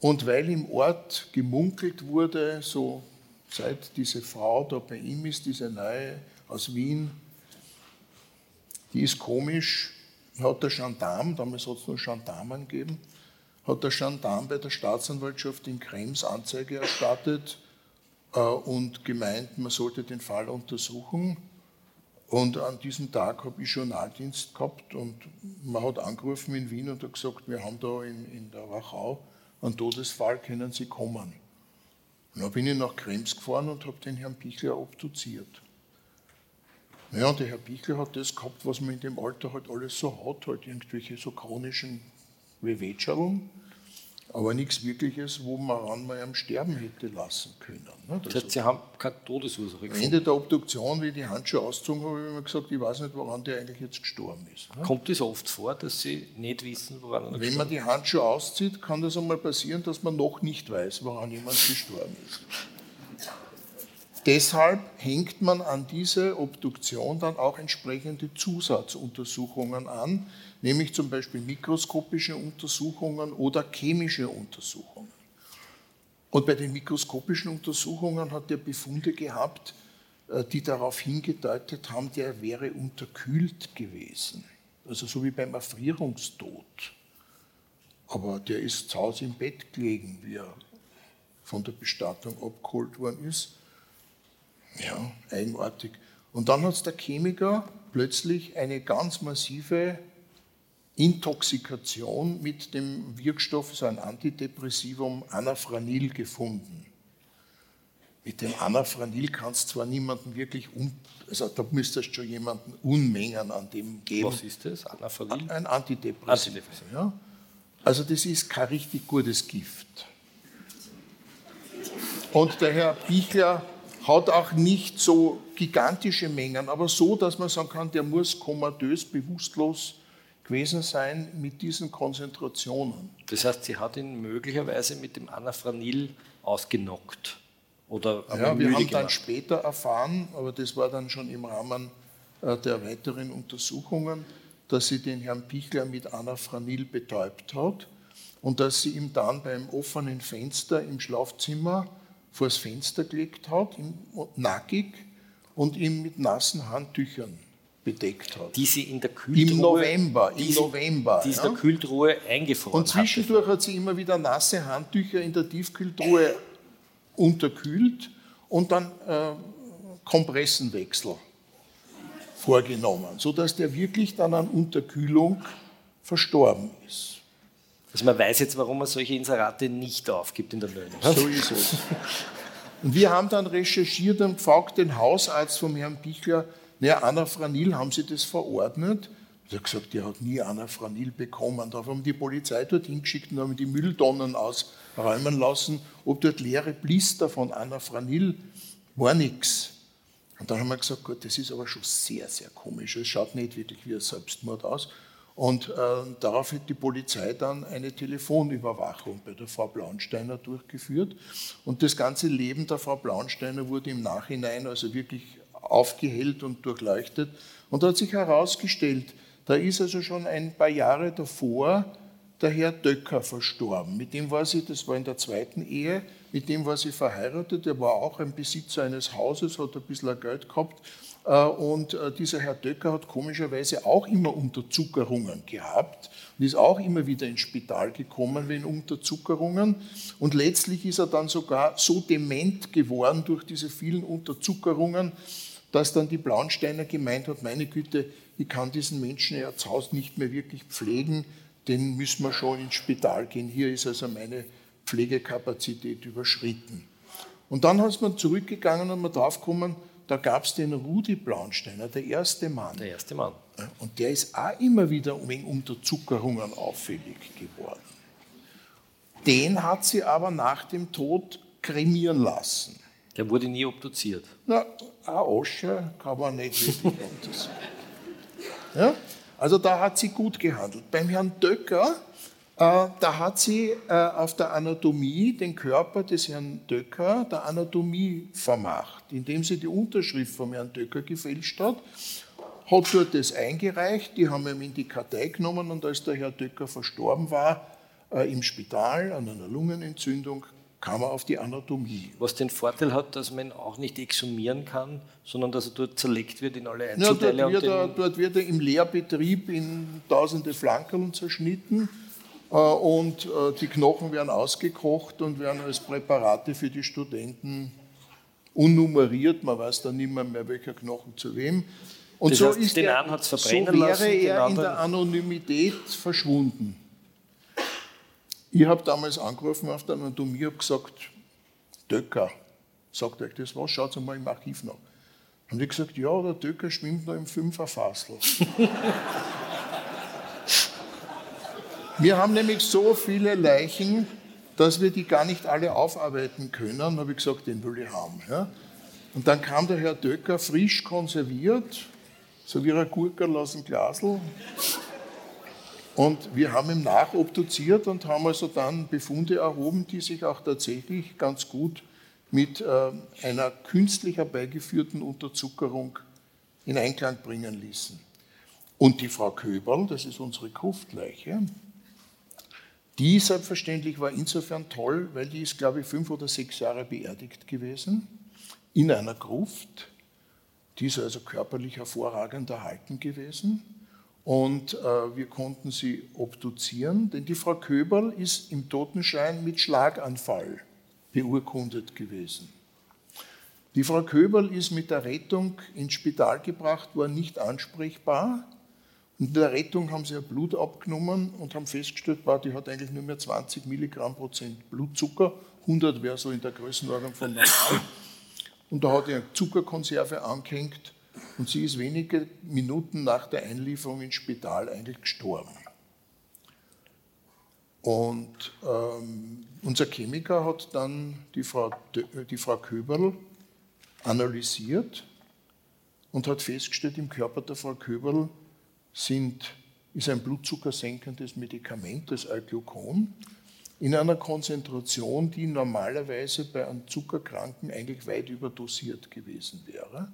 und weil im Ort gemunkelt wurde, so seit diese Frau da bei ihm ist, diese neue aus Wien, die ist komisch, hat der Gendarm, damals hat es nur Gendarmen gegeben, hat der Gendarm bei der Staatsanwaltschaft in Krems Anzeige erstattet äh, und gemeint, man sollte den Fall untersuchen. Und an diesem Tag habe ich Journaldienst gehabt und man hat angerufen in Wien und hat gesagt, wir haben da in, in der Wachau einen Todesfall, können Sie kommen? Und dann bin ich nach Krems gefahren und habe den Herrn Pichler obduziert. Naja, und der Herr Pichler hat das gehabt, was man in dem Alter halt alles so hat, halt irgendwelche so chronischen Wehwehtscherln aber nichts Wirkliches, wo man mal am Sterben hätte lassen können. Ne? Das heißt, Sie haben keine Todesursache gefunden? Am Ende der Obduktion, wie ich die Handschuhe ausgezogen habe, habe ich mir gesagt, ich weiß nicht, woran der eigentlich jetzt gestorben ist. Ne? Kommt es oft vor, dass Sie nicht wissen, woran er Wenn gestorben man die Handschuhe auszieht, kann das einmal passieren, dass man noch nicht weiß, woran jemand gestorben ist. Deshalb hängt man an diese Obduktion dann auch entsprechende Zusatzuntersuchungen an, nämlich zum Beispiel mikroskopische Untersuchungen oder chemische Untersuchungen. Und bei den mikroskopischen Untersuchungen hat er Befunde gehabt, äh, die darauf hingedeutet haben, der wäre unterkühlt gewesen. Also so wie beim Erfrierungstod. Aber der ist zu Hause im Bett gelegen, wie er von der Bestattung abgeholt worden ist. Ja, eigenartig. Und dann hat der Chemiker plötzlich eine ganz massive Intoxikation mit dem Wirkstoff, so ein Antidepressivum Anafranil gefunden. Mit dem Anafranil kannst du zwar niemanden wirklich um, also da müsstest du schon jemanden Unmengen an dem geben. Was ist das? Anafranil? Ein Antidepressivum. Antidepressiv. Ja. Also das ist kein richtig gutes Gift. Und der Herr Bichler hat auch nicht so gigantische Mengen, aber so, dass man sagen kann, der muss komatös, bewusstlos gewesen sein mit diesen Konzentrationen. Das heißt, sie hat ihn möglicherweise mit dem Anafranil ausgenockt. Oder ja, wir haben gemacht. dann später erfahren, aber das war dann schon im Rahmen äh, der weiteren Untersuchungen, dass sie den Herrn Pichler mit Anafranil betäubt hat und dass sie ihm dann beim offenen Fenster im Schlafzimmer vors Fenster gelegt hat, nackig und ihm mit nassen Handtüchern bedeckt hat. Die sie in der Kühltruhe. Im November. Im November. Die ist ja? der Kühltruhe eingefroren. Und zwischendurch hatte. hat sie immer wieder nasse Handtücher in der Tiefkühltruhe unterkühlt und dann äh, Kompressenwechsel vorgenommen, sodass der wirklich dann an Unterkühlung verstorben ist. Also man weiß jetzt, warum man solche Inserate nicht aufgibt in der Löhne. So ist es. Und wir haben dann recherchiert und gefragt den Hausarzt vom Herrn Bichler, naja, Anafranil, haben Sie das verordnet? Er hat gesagt, der hat nie Anafranil bekommen. Da haben die Polizei dorthin geschickt und haben die Mülltonnen ausräumen lassen, ob dort leere Blister von Anafranil war nichts. Und dann haben wir gesagt, gut, das ist aber schon sehr, sehr komisch. Es schaut nicht wirklich wie ein Selbstmord aus. Und äh, darauf hat die Polizei dann eine Telefonüberwachung bei der Frau Blaunsteiner durchgeführt. Und das ganze Leben der Frau Blaunsteiner wurde im Nachhinein also wirklich aufgehellt und durchleuchtet. Und da hat sich herausgestellt, da ist also schon ein paar Jahre davor der Herr Döcker verstorben. Mit dem war sie, das war in der zweiten Ehe, mit dem war sie verheiratet. Er war auch ein Besitzer eines Hauses, hat ein bisschen Geld gehabt. Äh, und äh, dieser Herr Döcker hat komischerweise auch immer Unterzuckerungen gehabt und ist auch immer wieder ins Spital gekommen wegen Unterzuckerungen. Und letztlich ist er dann sogar so dement geworden durch diese vielen Unterzuckerungen, dass dann die Blaunsteiner gemeint hat, meine Güte, ich kann diesen Menschen ja zu Hause nicht mehr wirklich pflegen, den müssen wir schon ins Spital gehen. Hier ist also meine Pflegekapazität überschritten. Und dann ist man zurückgegangen und man draufgekommen, da gab es den Rudi Blaunsteiner, der erste Mann. Der erste Mann. Und der ist auch immer wieder wegen Unterzuckerungen auffällig geworden. Den hat sie aber nach dem Tod kremieren lassen. Der wurde nie obduziert. Na, eine Osche kann man nicht wirklich obduzieren. Ja? Also da hat sie gut gehandelt. Beim Herrn Döcker, äh, da hat sie äh, auf der Anatomie den Körper des Herrn Döcker der Anatomie vermacht, indem sie die Unterschrift vom Herrn Döcker gefälscht hat, hat dort das eingereicht, die haben ihm in die Kartei genommen und als der Herr Döcker verstorben war, äh, im Spital an einer Lungenentzündung, kam er auf die Anatomie. Was den Vorteil hat, dass man ihn auch nicht exhumieren kann, sondern dass er dort zerlegt wird in alle Einzelteile. Ja, dort, wird er, dort wird er im Lehrbetrieb in tausende Flankerl zerschnitten äh, und äh, die Knochen werden ausgekocht und werden als Präparate für die Studenten unnummeriert. Man weiß dann nicht mehr, mehr welcher Knochen zu wem. Und das so, heißt, ist er, so wäre lassen, er in der Anonymität verschwunden. Ich habe damals angerufen auf der Anatomie, habe gesagt, Döcker, sagt euch das was? Schaut mal im Archiv nach. Haben die gesagt, ja, der Döcker schwimmt noch im Fünferfassel. wir haben nämlich so viele Leichen, dass wir die gar nicht alle aufarbeiten können. Da habe ich gesagt, den will ich haben. Ja? Und dann kam der Herr Döcker frisch konserviert, so wie ein Gurken aus dem Glasl. Und wir haben ihn nachobduziert und haben also dann Befunde erhoben, die sich auch tatsächlich ganz gut mit äh, einer künstlich herbeigeführten Unterzuckerung in Einklang bringen ließen. Und die Frau Köberl, das ist unsere Gruftleiche, die selbstverständlich war insofern toll, weil die ist, glaube ich, fünf oder sechs Jahre beerdigt gewesen in einer Gruft. Die ist also körperlich hervorragend erhalten gewesen. Und äh, wir konnten sie obduzieren, denn die Frau Köberl ist im Totenschein mit Schlaganfall beurkundet gewesen. Die Frau Köberl ist mit der Rettung ins Spital gebracht worden, nicht ansprechbar. Und in der Rettung haben sie ihr Blut abgenommen und haben festgestellt, die hat eigentlich nur mehr 20 Milligramm Prozent Blutzucker. 100 wäre so in der Größenordnung von normal. Und da hat er eine Zuckerkonserve angehängt und sie ist wenige Minuten nach der Einlieferung ins Spital eigentlich gestorben. Und ähm, unser Chemiker hat dann die Frau, die Frau Köberl analysiert und hat festgestellt, im Körper der Frau Köberl sind, ist ein blutzuckersenkendes Medikament, das Alglucon, in einer Konzentration, die normalerweise bei einem Zuckerkranken eigentlich weit überdosiert gewesen wäre.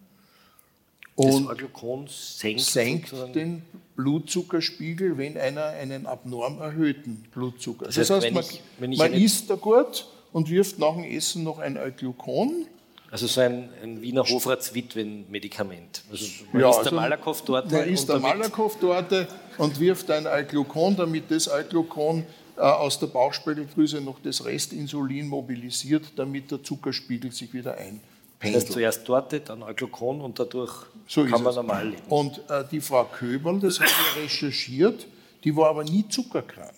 Und das Glucon senkt, senkt den Blutzuckerspiegel, wenn einer einen abnorm erhöhten Blutzucker. Das heißt, das heißt man, ich, ich man isst da gut und wirft nach dem Essen noch ein Glucon. Also so ein, ein Wiener Hofratswitwen-Medikament. Also man ja, isst also der Malakoff-Torte. Man isst der Malakoff-Torte und wirft ein Alglucon, damit das Alglucon äh, aus der Bauchspeicheldrüse noch das Restinsulin mobilisiert, damit der Zuckerspiegel sich wieder ein das heißt zuerst Torte, dann Alglukon und dadurch so kann man normal leben. Und äh, die Frau Köberl, das habe ich recherchiert, die war aber nie zuckerkrank.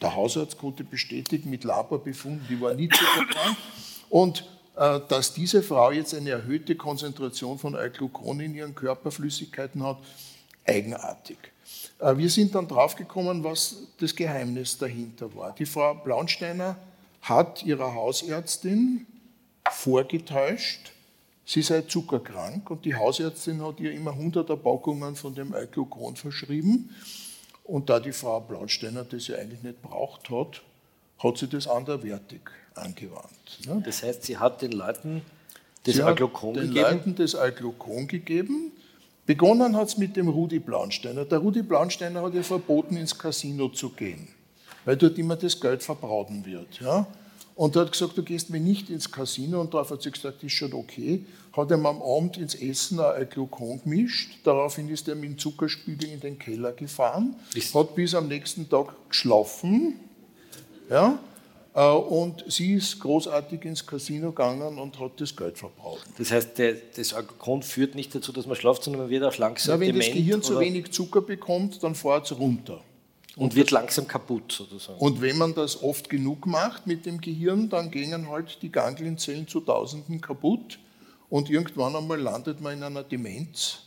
Der Hausarzt konnte bestätigen mit Laborbefunden, die war nie zuckerkrank. Und äh, dass diese Frau jetzt eine erhöhte Konzentration von Alglukon in ihren Körperflüssigkeiten hat, eigenartig. Äh, wir sind dann draufgekommen, was das Geheimnis dahinter war. Die Frau Blaunsteiner hat ihrer Hausärztin vorgetäuscht, sie sei zuckerkrank und die Hausärztin hat ihr immer hunderte Packungen von dem Euglucon verschrieben. Und da die Frau Blaunsteiner das ja eigentlich nicht braucht hat, hat sie das anderwertig angewandt. Ne? Das heißt, sie hat den Leuten das sie den gegeben? Leuten das Euglucon gegeben. Begonnen hat es mit dem Rudi Blaunsteiner. Der Rudi Blaunsteiner hat ja verboten, ins Casino zu gehen, weil dort immer das Geld verbraten wird. Ja? Und er hat gesagt, du gehst mir nicht ins Casino. Und darauf hat sie gesagt, das ist schon okay. Hat ihm am Abend ins Essen ein Glucon gemischt. Daraufhin ist er mit dem Zuckerspiegel in den Keller gefahren. Ist hat bis am nächsten Tag geschlafen. Ja, äh, und sie ist großartig ins Casino gegangen und hat das Geld verbraucht. Das heißt, der, das Alkohol führt nicht dazu, dass man schlaft, sondern man wird auch langsam ja, Wenn dement, das Gehirn zu wenig Zucker bekommt, dann fährt es runter. Und wird langsam kaputt sozusagen. Und wenn man das oft genug macht mit dem Gehirn, dann gehen halt die Ganglienzellen zu Tausenden kaputt und irgendwann einmal landet man in einer Demenz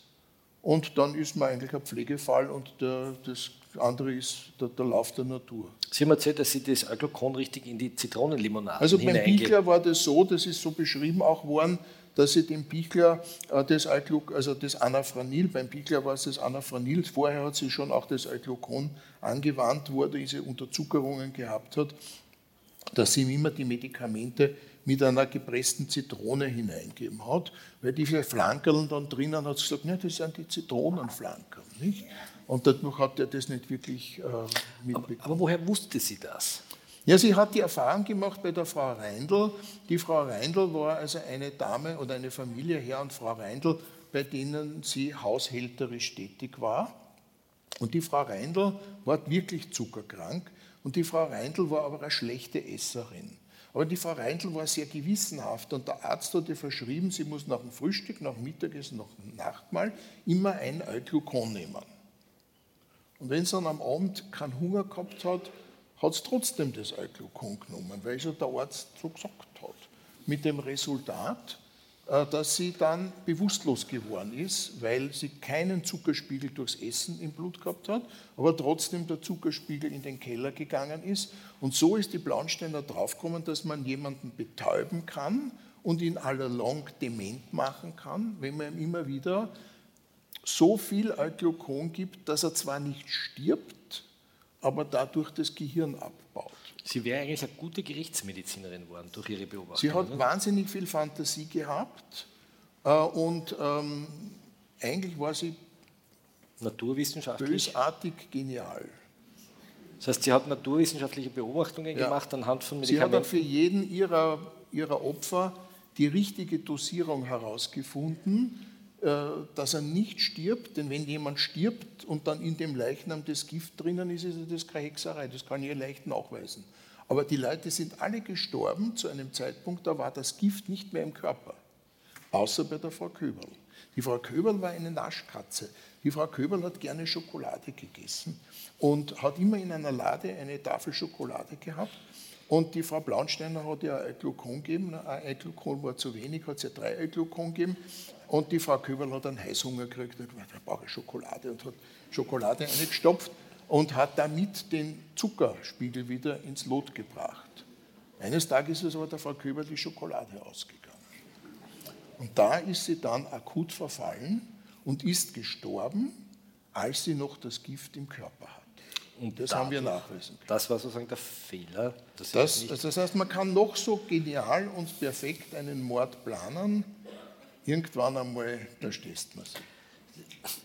und dann ist man eigentlich ein Pflegefall und der, das andere ist der, der, Lauf der Natur. Sie haben erzählt, dass Sie das Alglukon richtig in die Zitronenlimonade Also beim Bichler war das so, das ist so beschrieben auch worden, dass sie dem Bichler äh, das Algluk, also das Anafranil, beim Bichler war es das Anafranil, vorher hat sie schon auch das Alglukon angewandt, wo er diese Unterzuckerungen gehabt hat, dass sie ihm immer die Medikamente mit einer gepressten Zitrone hineingeben hat, weil diese Flankerln dann drinnen hat sie gesagt, ja, das sind die Zitronenflankerl, nicht? Und dadurch hat er das nicht wirklich äh, mitbekommen. Aber, aber woher wusste sie das? Ja, sie hat die Erfahrung gemacht bei der Frau Reindl. Die Frau Reindl war also eine Dame oder eine Familie, Herr und Frau Reindl, bei denen sie haushälterisch tätig war. Und die Frau Reindl war wirklich zuckerkrank und die Frau Reindl war aber eine schlechte Esserin. Aber die Frau Reindl war sehr gewissenhaft und der Arzt hat ihr verschrieben, sie muss nach dem Frühstück, nach dem Mittagessen, nach dem Nachtmahl immer ein Euglucon nehmen. Und wenn sie dann am Abend keinen Hunger gehabt hat, hat es trotzdem das Euglucon genommen, weil es ja der Arzt so gesagt hat. Mit dem Resultat, äh, dass sie dann bewusstlos geworden ist, weil sie keinen Zuckerspiegel durchs Essen im Blut gehabt hat, aber trotzdem der Zuckerspiegel in den Keller gegangen ist. Und so ist die Blaunsteiner draufgekommen, dass man jemanden betäuben kann und ihn allalong dement machen kann, wenn man ihm immer wieder so viel Euglucon gibt, dass er zwar nicht stirbt, aber dadurch das Gehirn abbaut. Sie wäre eigentlich eine gute Gerichtsmedizinerin geworden durch Ihre Beobachtung. Sie hat oder? wahnsinnig viel Fantasie gehabt äh, und ähm, eigentlich war sie naturwissenschaftlich bösartig genial. Das heißt, sie hat naturwissenschaftliche Beobachtungen ja. gemacht anhand von Medikamenten. Sie hat für jeden ihrer, ihrer Opfer die richtige Dosierung herausgefunden, dass er nicht stirbt, denn wenn jemand stirbt und dann in dem Leichnam das Gift drinnen ist, ist das keine Hexerei, das kann ich leicht nachweisen. Aber die Leute sind alle gestorben zu einem Zeitpunkt, da war das Gift nicht mehr im Körper, außer bei der Frau Köberl. Die Frau Köberl war eine Naschkatze. Die Frau Köberl hat gerne Schokolade gegessen und hat immer in einer Lade eine Tafel Schokolade gehabt. Und die Frau Blaunsteiner hat ja ein Glukon gegeben, ein Eiglukon war zu wenig, hat sie drei Eiglukon gegeben. Und die Frau Köberl hat einen Heißhunger gekriegt und gesagt, da brauche ich Schokolade und hat Schokolade eingestopft und hat damit den Zuckerspiegel wieder ins Lot gebracht. Eines Tages ist aber der Frau Köberl die Schokolade ausgegangen. Und da ist sie dann akut verfallen und ist gestorben, als sie noch das Gift im Körper hat. Und das haben wir nachweisen können. Das war sozusagen der Fehler. Das, das, das heißt, man kann noch so genial und perfekt einen Mord planen, irgendwann einmal, da stehst man sich.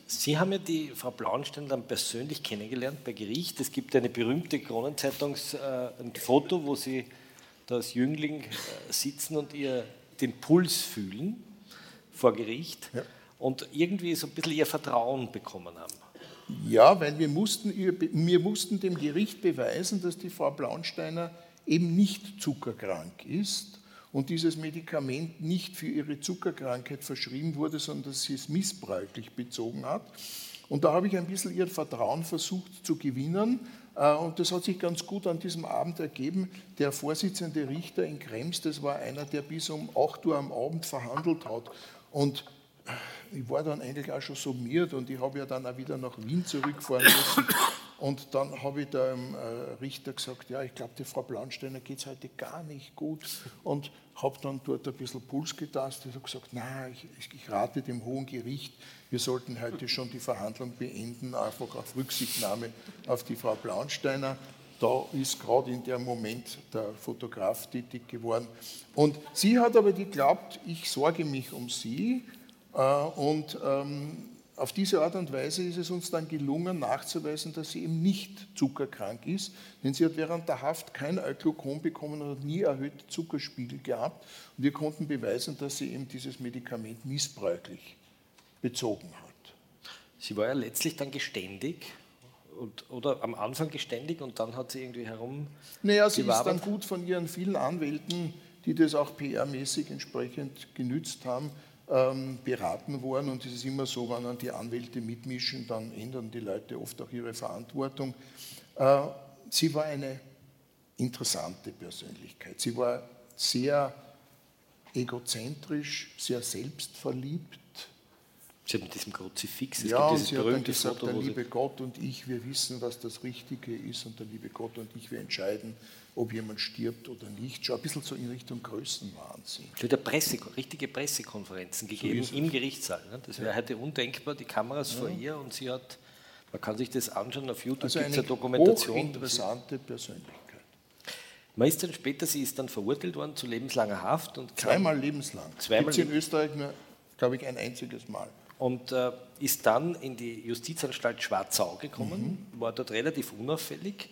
Sie haben ja die Frau Blauenstein dann persönlich kennengelernt bei Gericht. Es gibt eine berühmte Kronenzeitungs äh, wo Sie da als Jüngling äh, sitzen und ihr den Puls fühlen vor Gericht ja. und irgendwie so ein bisschen ihr Vertrauen bekommen haben. Ja, weil wir mussten, wir mussten dem Gericht beweisen, dass die Frau Blaunsteiner eben nicht zuckerkrank ist und dieses Medikament nicht für ihre Zuckerkrankheit verschrieben wurde, sondern dass sie es missbräuchlich bezogen hat. Und da habe ich ein bisschen ihr Vertrauen versucht zu gewinnen. Äh, und das hat sich ganz gut an diesem Abend ergeben. Der Vorsitzende Richter in Krems, das war einer, der bis um 8 Uhr am Abend verhandelt hat. Und ich war dann eigentlich auch schon summiert und ich habe ja dann auch wieder nach Wien zurückfahren müssen. Und dann habe ich dem äh, Richter gesagt, ja, ich glaube, die Frau Blaunsteiner geht es heute gar nicht gut. Und habe dann dort ein bisschen Puls getastet und gesagt, nein, ich, ich, rate dem Hohen Gericht, wir sollten heute schon die Verhandlung beenden, einfach auf Rücksichtnahme auf die Frau Blaunsteiner. Da ist gerade in dem Moment der Fotograf tätig geworden. Und sie hat aber geglaubt, ich sorge mich um sie, äh, und ähm, auf diese Art und Weise ist es uns dann gelungen, nachzuweisen, dass sie eben nicht zuckerkrank ist, denn sie hat während der Haft kein Euglukon bekommen und hat nie erhöhte Zuckerspiegel gehabt. Und wir konnten beweisen, dass sie eben dieses Medikament missbräuchlich bezogen hat. Sie war ja letztlich dann geständig und, oder am Anfang geständig und dann hat sie irgendwie herum. Naja, sie ist dann gut von ihren vielen Anwälten, die das auch PR-mäßig entsprechend genützt haben, ähm, beraten worden. Und es ist immer so, wenn dann die Anwälte mitmischen, dann ändern die Leute oft auch ihre Verantwortung. Äh, sie war eine interessante Persönlichkeit. Sie war sehr egozentrisch, sehr selbstverliebt. Sie haben mit diesem Kruzifix, es ja, gibt dieses sie hat dann gesagt, Foto, der liebe Gott und ich, wir wissen, was das Richtige ist und der liebe Gott und ich, wir entscheiden, ob jemand stirbt oder nicht. Schon ein bisschen so in Richtung Größenwahnsinn. Es wird Presse, richtige Pressekonferenzen gegeben so im Gerichtssaal. Ne? Das wäre ja. heute undenkbar, die Kameras ja. vor ihr und sie hat, man kann sich das anschauen, auf YouTube also gibt es eine Dokumentation. interessante Persönlichkeit. Man ist dann später, sie ist dann verurteilt worden zu lebenslanger Haft. Und zweimal lebenslang. Zweimal Gibt es in Österreich nur, glaube ich, ein einziges Mal. Und äh, ist dann in die Justizanstalt Schwarzau gekommen, mhm. war dort relativ unauffällig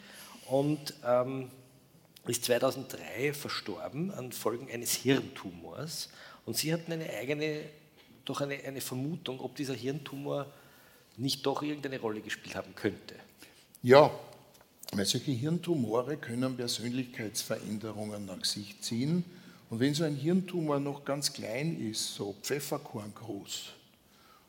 und ähm, ist 2003 verstorben an Folgen eines Hirntumors. Und Sie hatten eine eigene, doch eine, eine Vermutung, ob dieser Hirntumor nicht doch irgendeine Rolle gespielt haben könnte. Ja, weil solche Hirntumore können Persönlichkeitsveränderungen nach sich ziehen. Und wenn so ein Hirntumor noch ganz klein ist, so Pfefferkorn groß,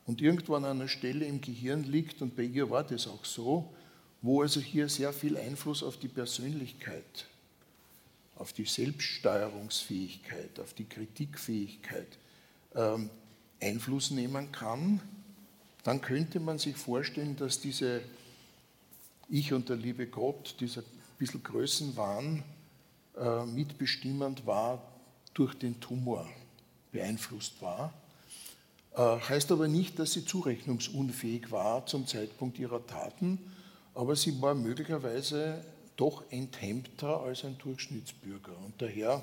und irgendwann an einer Stelle im Gehirn liegt, und bei ihr war das auch so, wo also hier sehr viel Einfluss auf die Persönlichkeit auf die Selbststeuerungsfähigkeit, auf die Kritikfähigkeit ähm, Einfluss nehmen kann, dann könnte man sich vorstellen, dass diese Ich und der liebe Gott, dieser bisschen Größenwahn äh, mitbestimmend war, durch den Tumor beeinflusst war. Äh, heißt aber nicht, dass sie zurechnungsunfähig war zum Zeitpunkt ihrer Taten, aber sie war möglicherweise doch enthemmter als ein Durchschnittsbürger. Und daher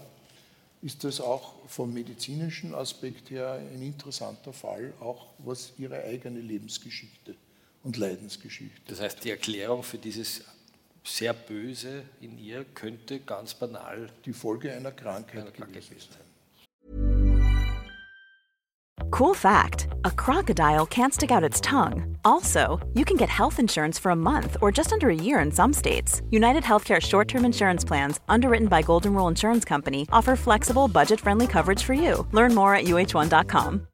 ist das auch vom medizinischen Aspekt her ein interessanter Fall, auch was ihre eigene Lebensgeschichte und Leidensgeschichte. Das heißt, die Erklärung für dieses sehr Böse in ihr könnte ganz banal die Folge einer Krankheit, einer Krankheit gewesen sein. Cool fact a crocodile can't stick out its tongue. Also, you can get health insurance for a month or just under a year in some states. United Healthcare short term insurance plans, underwritten by Golden Rule Insurance Company, offer flexible, budget friendly coverage for you. Learn more at uh1.com.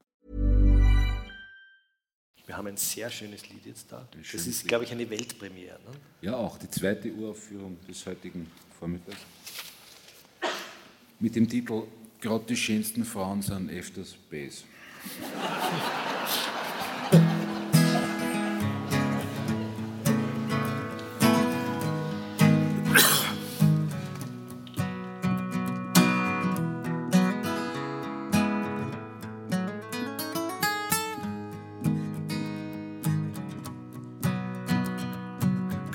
Wir haben ein sehr schönes Lied jetzt da. Das ist, glaube ich, eine Weltpremiere. Ne? Ja, auch die zweite Uraufführung des heutigen Vormittags. Mit dem Titel Gerade die schönsten Frauen sind öfters Bass.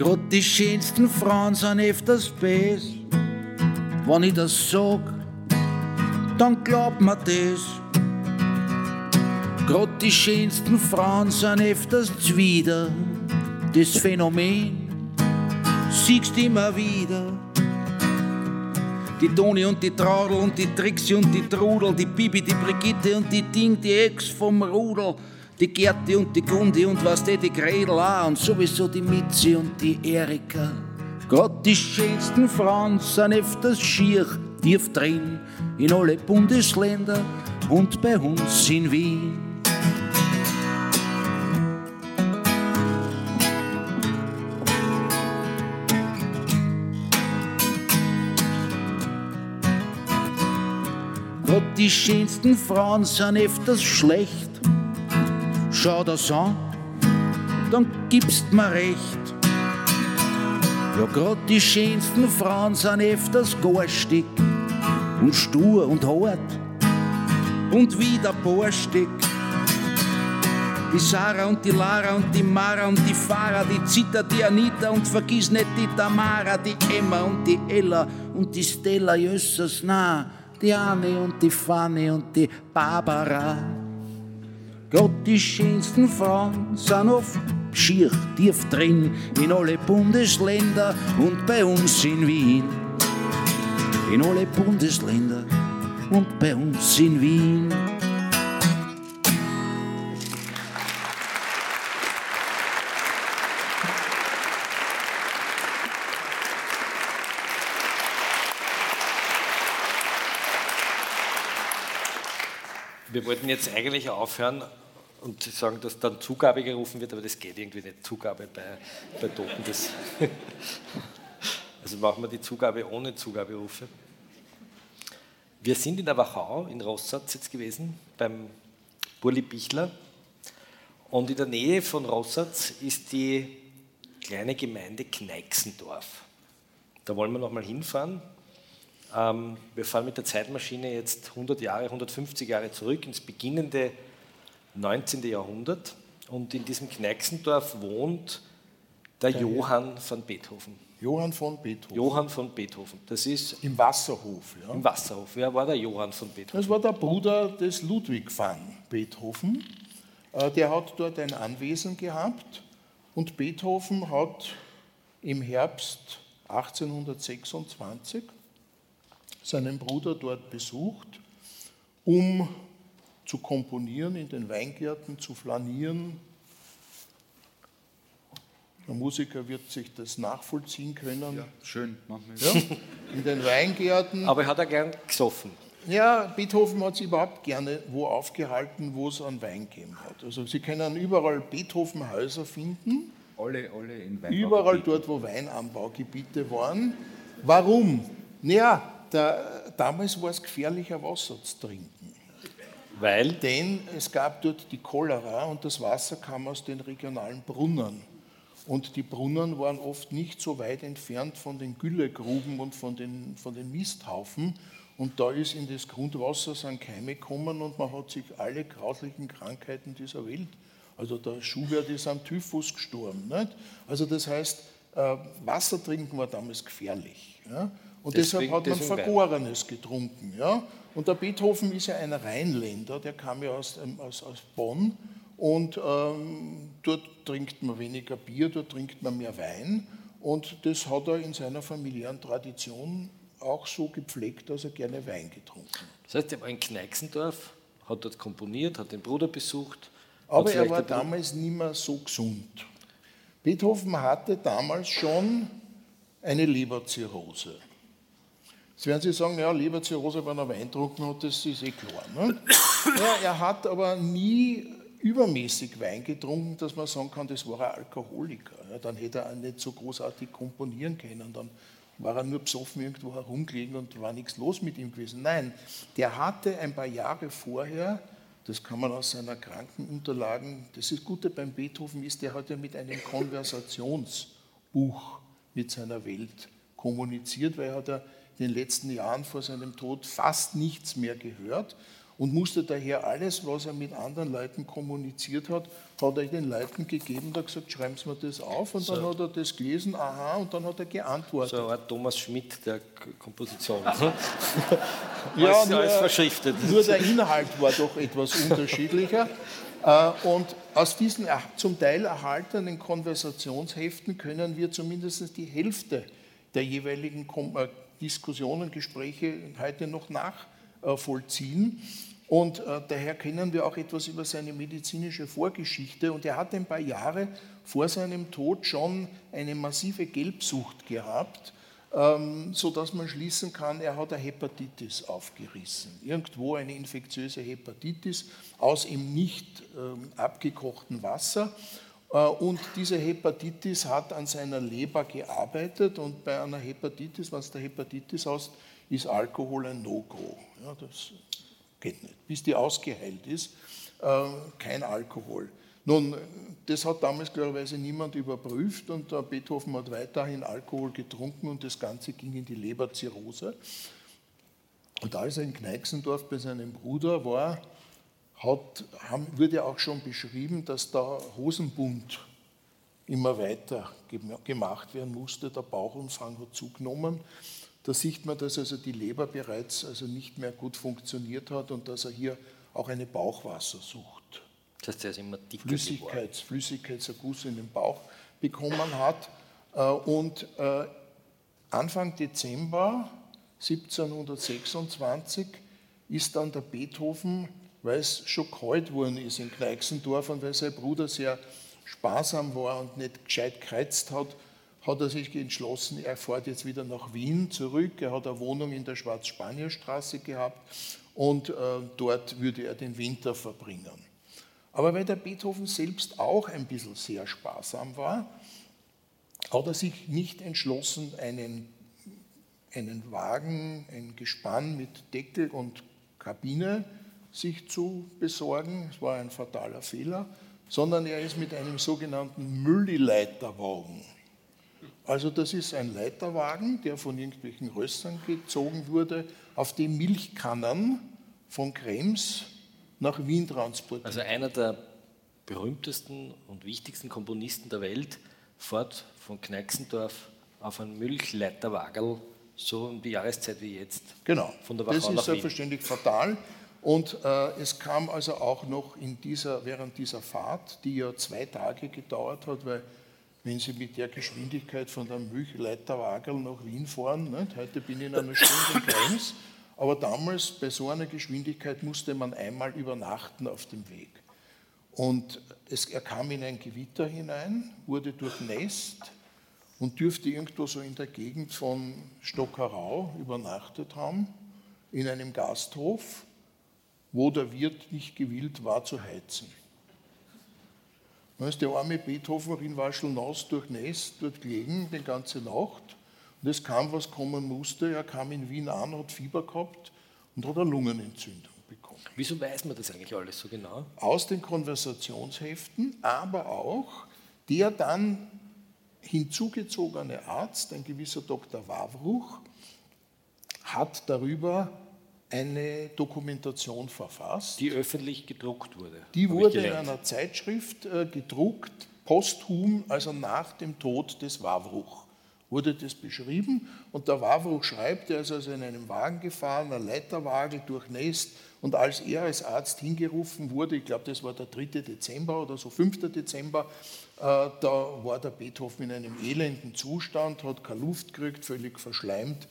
Gerade die schönsten Frauen sind öfters Bass. Wenn ich das sag, dann glaubt mir das. Grad die schönsten Frauen sind öfters zwider. Das Phänomen siehst immer wieder. Die Toni und die Traudel und die Trixie und die Trudel, die Bibi, die Brigitte und die Ding, die Ex vom Rudel, die Gerti und die Gundi und was die, die Gredel auch und sowieso die Mitzi und die Erika. Grad die schönsten Frauen sind öfters schier, tief drin in alle Bundesländer und bei uns in Wien. Die schönsten Frauen sind öfters schlecht. Schau das an, dann gibst mir recht. Ja, grad die schönsten Frauen sind öfters garstig und stur und hart und wieder borstig. Die Sarah und die Lara und die Mara und die Farah, die Zita, die Anita und vergiss nicht die Tamara, die Emma und die Ella und die Stella Jössers, na, die Anne und die Fanny und die Barbara. Gott, die schönsten Frauen sind oft schier tief drin in alle Bundesländer und bei uns in Wien. In alle Bundesländer und bei uns in Wien. Wir wollten jetzt eigentlich aufhören und sagen, dass dann Zugabe gerufen wird, aber das geht irgendwie nicht. Zugabe bei, bei Toten. Das also machen wir die Zugabe ohne Zugaberufe. Wir sind in der Wachau in Rossatz jetzt gewesen, beim Burli Bichler. Und in der Nähe von Rossatz ist die kleine Gemeinde Kneixendorf. Da wollen wir nochmal hinfahren. Ähm, wir fahren mit der Zeitmaschine jetzt 100 Jahre, 150 Jahre zurück ins beginnende 19. Jahrhundert. Und in diesem Kneixendorf wohnt der Johann von Beethoven. Johann von Beethoven. Johann von Beethoven. Das ist Im Wasserhof. Ja. im Wasserhof. Wer war der Johann von Beethoven? Das war der Bruder des Ludwig van Beethoven. Äh, Der hat dort ein Anwesen gehabt und Beethoven hat im Herbst 1826 seinen Bruder dort besucht, um zu komponieren, in den Weingärten zu flanieren. Der Musiker wird sich das nachvollziehen können. Schön, machen wir Ja, in den Weingärten. Aber er hat er gern gesoffen. Ja, Beethoven hat sich überhaupt gerne wo aufgehalten, wo es einen Wein gegeben hat. Also Sie können überall Beethovenhäuser finden, Alle, alle in Weinbau überall dort, wo Weinanbaugebiete waren. Warum? Naja, der, damals war es gefährlicher, Wasser zu trinken. Weil Denn es gab dort die Cholera und das Wasser kam aus den regionalen Brunnen. Und die Brunnen waren oft nicht so weit entfernt von den Güllegruben und von den, von den Misthaufen. Und da ist in das Grundwasser sind Keime gekommen und man hat sich alle grauslichen Krankheiten dieser Welt. Also der Schubert ist am Typhus gestorben. Nicht? Also das heißt, äh, Wasser trinken war damals gefährlich. Ja? Und Deswegen- deshalb hat man deswegen Wein. Vergorenes getrunken. Ja? Und der Beethoven ist ja ein Rheinländer, der kam ja aus, aus, aus Bonn und ähm, dort trinkt man weniger Bier, dort trinkt man mehr Wein. Und das hat er in seiner familiären Tradition auch so gepflegt, dass er gerne Wein getrunken hat. das heißt, er war in Kneixendorf hat dort komponiert, hat den Bruder besucht. Aber er war damals nicht mehr so gesund. Beethoven hatte damals schon eine Leberzirrhose. Jetzt werden Sie sagen, ja, Leberzirrhose, wenn er Wein getrunken hat, das ist eh klar. Ne? Ja, er hat aber nie übermäßig Wein getrunken, dass man sagen kann, das war ein Alkoholiker. Ja, dann hätte er auch nicht so großartig komponieren können. Dann war er nur besoffen irgendwo herumgelegen und war nichts los mit ihm gewesen. Nein, der hatte ein paar Jahre vorher, das kann man aus seiner Krankenunterlagen, das ist Gute beim Beethoven ist, der hat ja mit einem Konversationsbuch mit seiner Welt kommuniziert, weil er hat ja in den letzten Jahren vor seinem Tod fast nichts mehr gehört und musste daher alles, was er mit anderen Leuten kommuniziert hat, hat er den Leuten gegeben und hat gesagt, schreiben Sie mir das auf und so. dann hat er das gelesen, aha, und dann hat er geantwortet. So ein Thomas Schmidt der Komposition. ja, alles, nur, alles verschriftet. Nur der Inhalt war doch etwas unterschiedlicher. Äh, und aus diesen zum Teil erhaltenen Konversationsheften können wir zumindest die Hälfte der jeweiligen äh, Diskussionen, Gespräche heute noch nachvollziehen. Und äh, daher kennen wir auch etwas über seine medizinische Vorgeschichte. Und er hat ein paar Jahre vor seinem Tod schon eine massive Gelbsucht gehabt, ähm, sodass man schließen kann, er hat eine Hepatitis aufgerissen. Irgendwo eine infektiöse Hepatitis aus im nicht ähm, abgekochten Wasser. Äh, und diese Hepatitis hat an seiner Leber gearbeitet und bei einer Hepatitis, was der Hepatitis heißt, ist Alkohol ein No-Go. Ja, das geht nicht. Bis die ausgeheilt ist, äh, kein Alkohol. Nun, das hat damals klarerweise niemand überprüft und Beethoven hat weiterhin Alkohol getrunken und das Ganze ging in die Leberzirrhose. Und als er in Kneixendorf bei seinem Bruder war, hat, haben, wurde auch schon beschrieben, dass der Hosenbund immer weiter gemacht werden musste. Der Bauchumfang hat zugenommen. Da sieht man, dass also die Leber bereits also nicht mehr gut funktioniert hat und dass er hier auch eine Bauchwassersucht, das heißt, er ist immer Flüssigkeits, Flüssigkeitserguss in den Bauch bekommen hat. Äh, und äh, Anfang Dezember 1726 ist dann der Beethoven weil es schon kalt worden ist in Kneixendorf und weil sein Bruder sehr sparsam war und nicht gescheit gekreuzt hat, hat er sich entschlossen, er fährt jetzt wieder nach Wien zurück. Er hat eine Wohnung in der Schwarz-Spanier-Straße gehabt und äh, dort würde er den Winter verbringen. Aber weil der Beethoven selbst auch ein bisschen sehr sparsam war, hat er sich nicht entschlossen, einen, einen Wagen, ein Gespann mit Deckel und Kabine sich zu besorgen, es war ein fataler Fehler, sondern er ist mit einem sogenannten Müllileiterwagen. Also das ist ein Leiterwagen, der von irgendwelchen Röstern gezogen wurde, auf dem Milchkannen von Krems nach Wien transportiert. Also einer der berühmtesten und wichtigsten Komponisten der Welt fährt von Kneixendorf auf einen Milchleiterwagel, so um die Jahreszeit wie jetzt. Genau, von der Wachau das ist selbstverständlich fatal. Und äh, es kam also auch noch in dieser, während dieser Fahrt, die ja zwei Tage gedauert hat, weil wenn Sie mit der Geschwindigkeit von der Milchleiterwagel nach Wien fahren, nicht? heute bin ich in einer Stunde Krems, aber damals bei so einer Geschwindigkeit musste man einmal übernachten auf dem Weg. Und es, er kam in ein Gewitter hinein, wurde durchnässt und dürfte irgendwo so in der Gegend von Stockerau übernachtet haben, in einem Gasthof wo der Wirt nicht gewillt war zu heizen. Der arme Beethoven in Waschel-Naus durchnässt, dort gelegen, die ganze Nacht. Und es kam, was kommen musste. Er kam in Wien an, hat Fieber gehabt und hat eine Lungenentzündung bekommen. Wieso weiß man das eigentlich alles so genau? Aus den Konversationsheften, aber auch der dann hinzugezogene Arzt, ein gewisser Dr. Wawruch, hat darüber eine Dokumentation verfasst. Die öffentlich gedruckt wurde. Die wurde in einer Zeitschrift äh, gedruckt, posthum, also nach dem Tod des Wawruch wurde das beschrieben und der Wawruch schreibt, er ist also in einem Wagen gefahren, ein Leiterwagel durchnässt und als er als Arzt hingerufen wurde, ich glaube, das war der 3. Dezember oder so 5. Dezember, äh, da war der Beethoven in einem elenden Zustand, hat keine Luft gekriegt, völlig verschleimt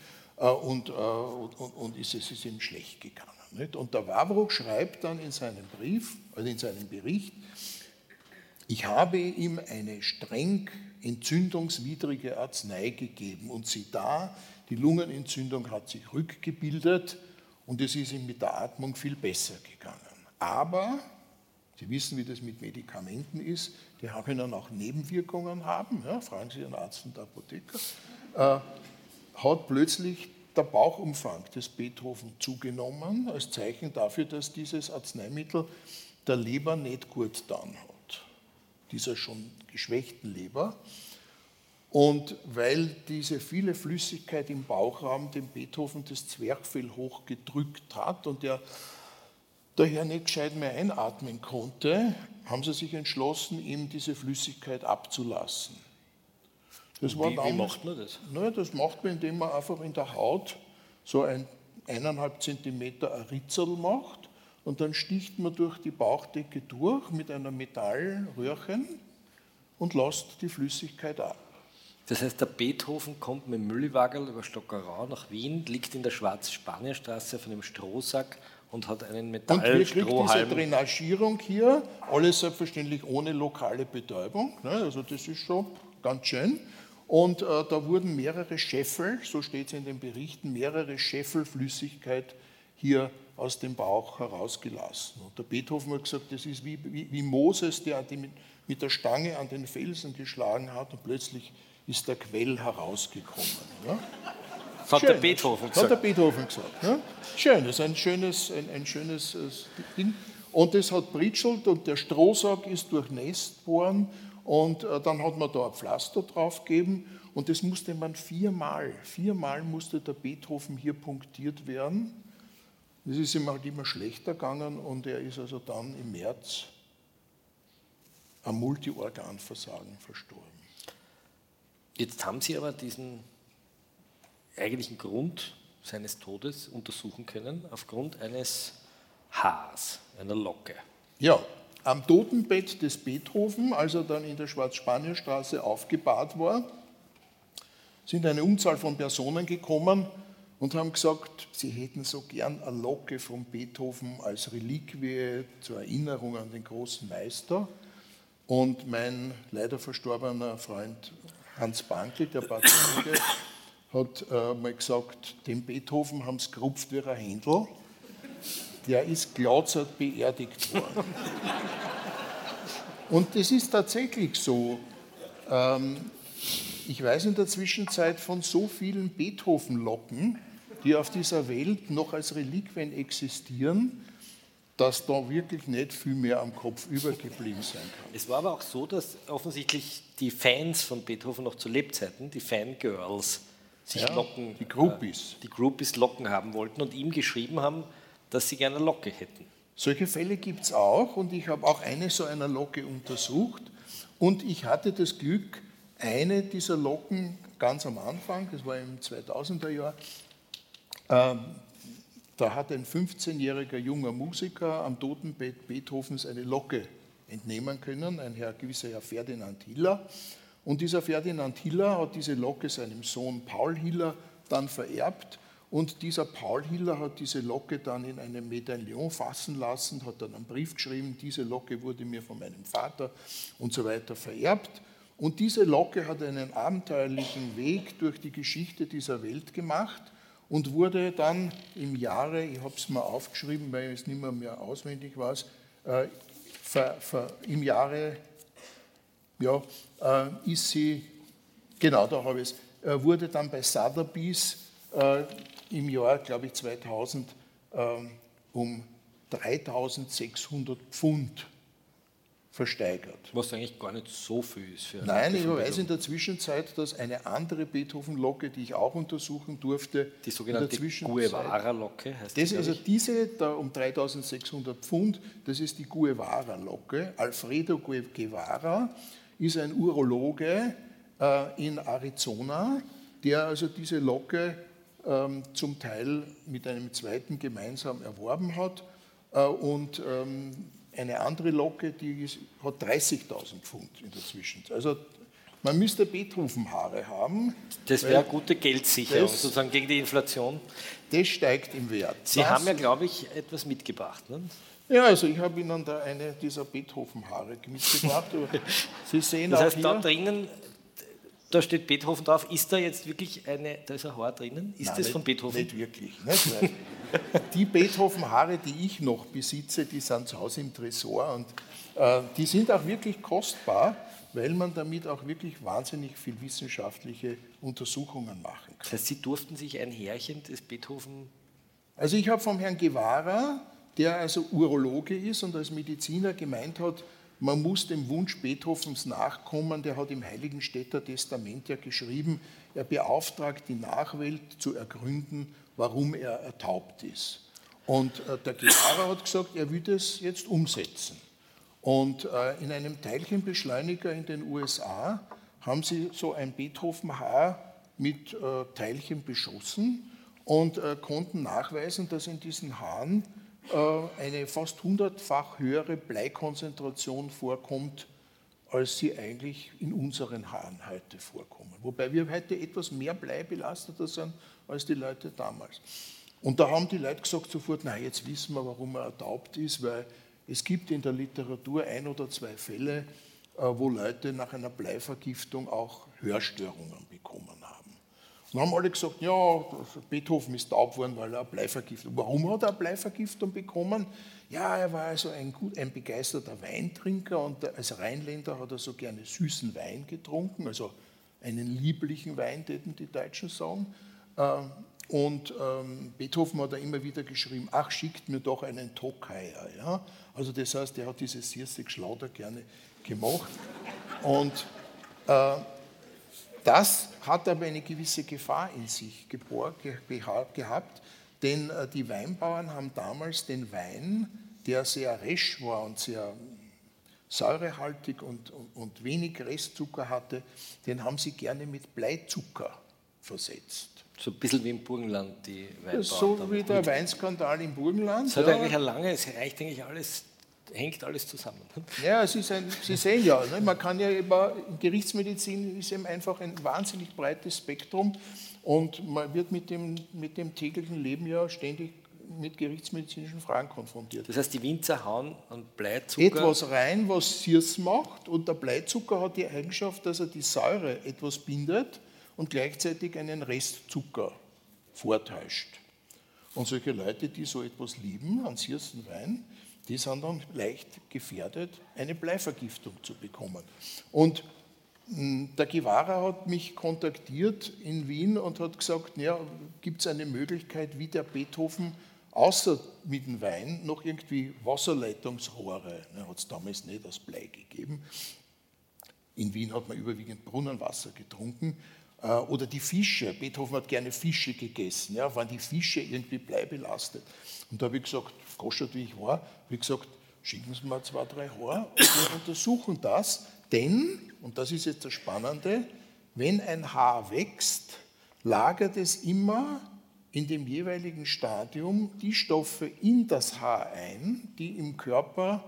und, äh, und, und ist, es ist ihm schlecht gegangen. Nicht? Und der Wawruch schreibt dann in seinem Brief, also in seinem Bericht, ich habe ihm eine streng entzündungswidrige Arznei gegeben und sieh da, die Lungenentzündung hat sich rückgebildet und es ist ihm mit der Atmung viel besser gegangen. Aber, Sie wissen, wie das mit Medikamenten ist, die können auch Nebenwirkungen haben, ja, fragen Sie Ihren Arzt und Apotheker, äh, hat plötzlich der Bauchumfang des Beethoven zugenommen, als Zeichen dafür, dass dieses Arzneimittel der Leber nicht gut dann hat dieser schon geschwächten Leber. Und weil diese viele Flüssigkeit im Bauchraum dem Beethoven das Zwerchfell hochgedrückt hat und er daher nicht gescheit mehr einatmen konnte, haben sie sich entschlossen, ihm diese Flüssigkeit abzulassen. Das wie, damals, wie macht man das? Naja, das macht man, indem man einfach in der Haut so ein eineinhalb Zentimeter ein Ritzel macht und dann sticht man durch die Bauchdecke durch mit einer Metallröhrchen und lässt die Flüssigkeit ab. Das heißt, der Beethoven kommt mit dem Mülliwagel über Stockerau nach Wien, liegt in der Schwarz-Spanier-Straße auf einem Strohsack und hat einen Metallstrohhalm. Und wir diese Drainagierung hier, alles selbstverständlich ohne lokale Betäubung, ne? also das ist schon ganz schön. Und äh, da wurden mehrere Scheffel, so steht es in den Berichten, mehrere Scheffel Flüssigkeit hier aus dem Bauch herausgelassen. Und der Beethoven hat gesagt, das ist wie, wie, wie Moses, der mit, mit, der Stange an den Felsen geschlagen hat und plötzlich ist der Quell herausgekommen. Ja? Das hat Schön, der Beethoven gesagt. Hat der Beethoven gesagt. Ja? Schön, das ist ein schönes, ein, ein schönes äh, Ding. Und das hat britschelt und der Strohsack ist durchnässt worden und äh, dann hat man da ein Pflaster drauf gegeben und das musste man viermal, viermal musste der Beethoven hier punktiert werden es ist ihm halt immer schlechter gegangen und er ist also dann im März am Multiorganversagen verstorben. Jetzt haben Sie aber diesen eigentlichen Grund seines Todes untersuchen können aufgrund eines Haars, einer Locke. Ja, am Totenbett des Beethoven, als er dann in der Schwarz-Spanier-Straße aufgebahrt war, sind eine Unzahl von Personen gekommen, und haben gesagt, sie hätten so gern eine Locke von Beethoven als Reliquie zur Erinnerung an den großen Meister. Und mein leider verstorbener Freund Hans Bankel, der Patriarche, hat äh, mal gesagt, dem Beethoven haben sie gerupft wie ein Händel. Der ist glatzert beerdigt worden. Und das ist tatsächlich so. Ähm, ich weiß in der Zwischenzeit von so vielen Beethoven-Locken, die auf dieser Welt noch als Reliquien existieren, dass da wirklich nicht viel mehr am Kopf übergeblieben sein kann. Es war aber auch so, dass offensichtlich die Fans von Beethoven noch zu Lebzeiten, die Fangirls, sich ja, Locken, die Groupies. Äh, die Groupies Locken haben wollten und ihm geschrieben haben, dass sie gerne Locke hätten. Solche Fälle gibt es auch und ich habe auch eine so einer Locke untersucht und ich hatte das Glück, eine dieser Locken ganz am Anfang, das war im 2000er Jahr, ähm, da hat ein 15-jähriger junger Musiker am Totenbett Beethovens eine Locke entnehmen können, ein Herr, gewisser Herr Ferdinand Hiller. Und dieser Ferdinand Hiller hat diese Locke seinem Sohn Paul Hiller dann vererbt. Und dieser Paul Hiller hat diese Locke dann in einem Medaillon fassen lassen, hat dann einen Brief geschrieben, diese Locke wurde mir von meinem Vater und so weiter vererbt. Und diese Locke hat einen abenteuerlichen Weg durch die Geschichte dieser Welt gemacht und wurde dann im Jahre, ich habe es mal aufgeschrieben, weil es nicht mehr, mehr auswendig weiß, äh, im Jahre, ja, äh, ist sie, genau, da habe ich es, äh, wurde dann bei Sotheby's im Jahr, glaube ich, 2000 ähm, um 3600 Pfund versteigert. Was eigentlich gar nicht so viel ist. Für Nein, ich weiß in der Zwischenzeit, dass eine andere Beethoven-Locke, die ich auch untersuchen durfte, die sogenannte Guevara-Locke heißt das. Also diese da um 3600 Pfund, das ist die Guevara-Locke. Alfredo Guevara ist ein Urologe, äh, in Arizona, der also diese Locke zum Teil mit einem zweiten gemeinsam erworben hat. Äh, und ähm, eine andere Locke, die hat 30.000 Pfund in der Zwischenzeit. Also man müsste Beethovenhaare haben. Das wäre gute Geldsicherung, das, sozusagen gegen die Inflation. Das steigt im Wert. Sie das, haben ja, glaube ich, etwas mitgebracht. Ne? Ja, also ich habe Ihnen da eine dieser Beethovenhaare mitgebracht. Sie sehen das heißt, da drinnen, da steht Beethoven drauf. Ist da jetzt wirklich eine, da ist ein Haar drinnen? Ist Nein, das von Beethoven? Nicht wirklich. Nicht, die Beethoven-Haare, die ich noch besitze, die sind zu Hause im Tresor und äh, die sind auch wirklich kostbar, weil man damit auch wirklich wahnsinnig viel wissenschaftliche Untersuchungen machen kann. Das heißt, Sie durften sich ein Härchen des Beethoven. Also ich habe vom Herrn Guevara, der also Urologe ist und als Mediziner gemeint hat, man muss dem Wunsch Beethovens nachkommen. Der hat im Heiligenstädter Testament ja geschrieben, er beauftragt die Nachwelt zu ergründen, warum er ertaubt ist. Und äh, der Guevara hat gesagt, er will das jetzt umsetzen. Und äh, in einem Teilchenbeschleuniger in den USA haben sie so ein Beethoven-Haar mit äh, Teilchen beschossen und konnten nachweisen, dass in diesen Haaren eine fast hundertfach höhere Bleikonzentration vorkommt, als sie eigentlich in unseren Haaren heute vorkommen. Wobei wir heute etwas mehr bleibelasteter sind als die Leute damals. Und da haben die Leute gesagt sofort, na jetzt wissen wir, warum er ertaubt ist, weil es gibt in der Literatur ein oder zwei Fälle, äh, wo Leute nach einer Bleivergiftung auch Hörstörungen bekommen Und haben alle gesagt, ja, Beethoven ist taub worden, weil er eine Bleivergiftung. Warum hat er eine Bleivergiftung bekommen? Ja, er war also ein, gut, ein begeisterter Weintrinker und als Rheinländer hat er so gerne süßen Wein getrunken, also einen lieblichen Wein, täten die Deutschen sagen. Ähm, und ähm, Beethoven hat da immer wieder geschrieben, ach, schickt mir doch einen Tokaier. Ja? Also das heißt, er hat dieses Siersig Schlauder gerne gemacht. Und äh, das hat aber eine gewisse Gefahr in sich gehabt, denn äh, die Weinbauern haben damals den Wein, der sehr resch war und sehr säurehaltig und, und, wenig Restzucker hatte, den haben sie gerne mit Bleizucker versetzt. So ein bisschen wie im Burgenland, die Weinbauern. So wie der Weinskandal im Burgenland. Es hat ja. eigentlich eine lange, es reicht eigentlich alles, hängt alles zusammen. Ja, es ist ein, Sie sehen ja, ne, man kann ja über, Gerichtsmedizin ist eben einfach ein wahnsinnig breites Spektrum und man wird mit dem, mit dem täglichen Leben ja ständig mit gerichtsmedizinischen Fragen konfrontiert. Das heißt, die Winzer hauen an Bleizucker. Etwas rein, was Sirs macht, und der Bleizucker hat die Eigenschaft, dass er die Säure etwas bindet und gleichzeitig einen Restzucker vortäuscht. Und solche Leute, die so etwas lieben an Sirsen Wein, die sind dann leicht gefährdet, eine Bleivergiftung zu bekommen. Und hm, der Guevara hat mich kontaktiert in Wien und hat gesagt, ja, gibt es eine Möglichkeit, wie der Beethoven außer mit dem Wein noch irgendwie Wasserleitungsrohre, ne, hat es damals nicht aus Blei gegeben. In Wien hat man überwiegend Brunnenwasser getrunken. Äh, oder die Fische. Beethoven hat gerne Fische gegessen. Ja, waren die Fische irgendwie bleibelastet? Und da habe ich gesagt, goschert wie ich war, ich gesagt, schicken Sie mir zwei, drei Haare und wir untersuchen das. Denn, und das ist jetzt das Spannende, wenn ein Haar wächst, lagert es immer in dem jeweiligen Stadium die Stoffe in das Haar ein, die im Körper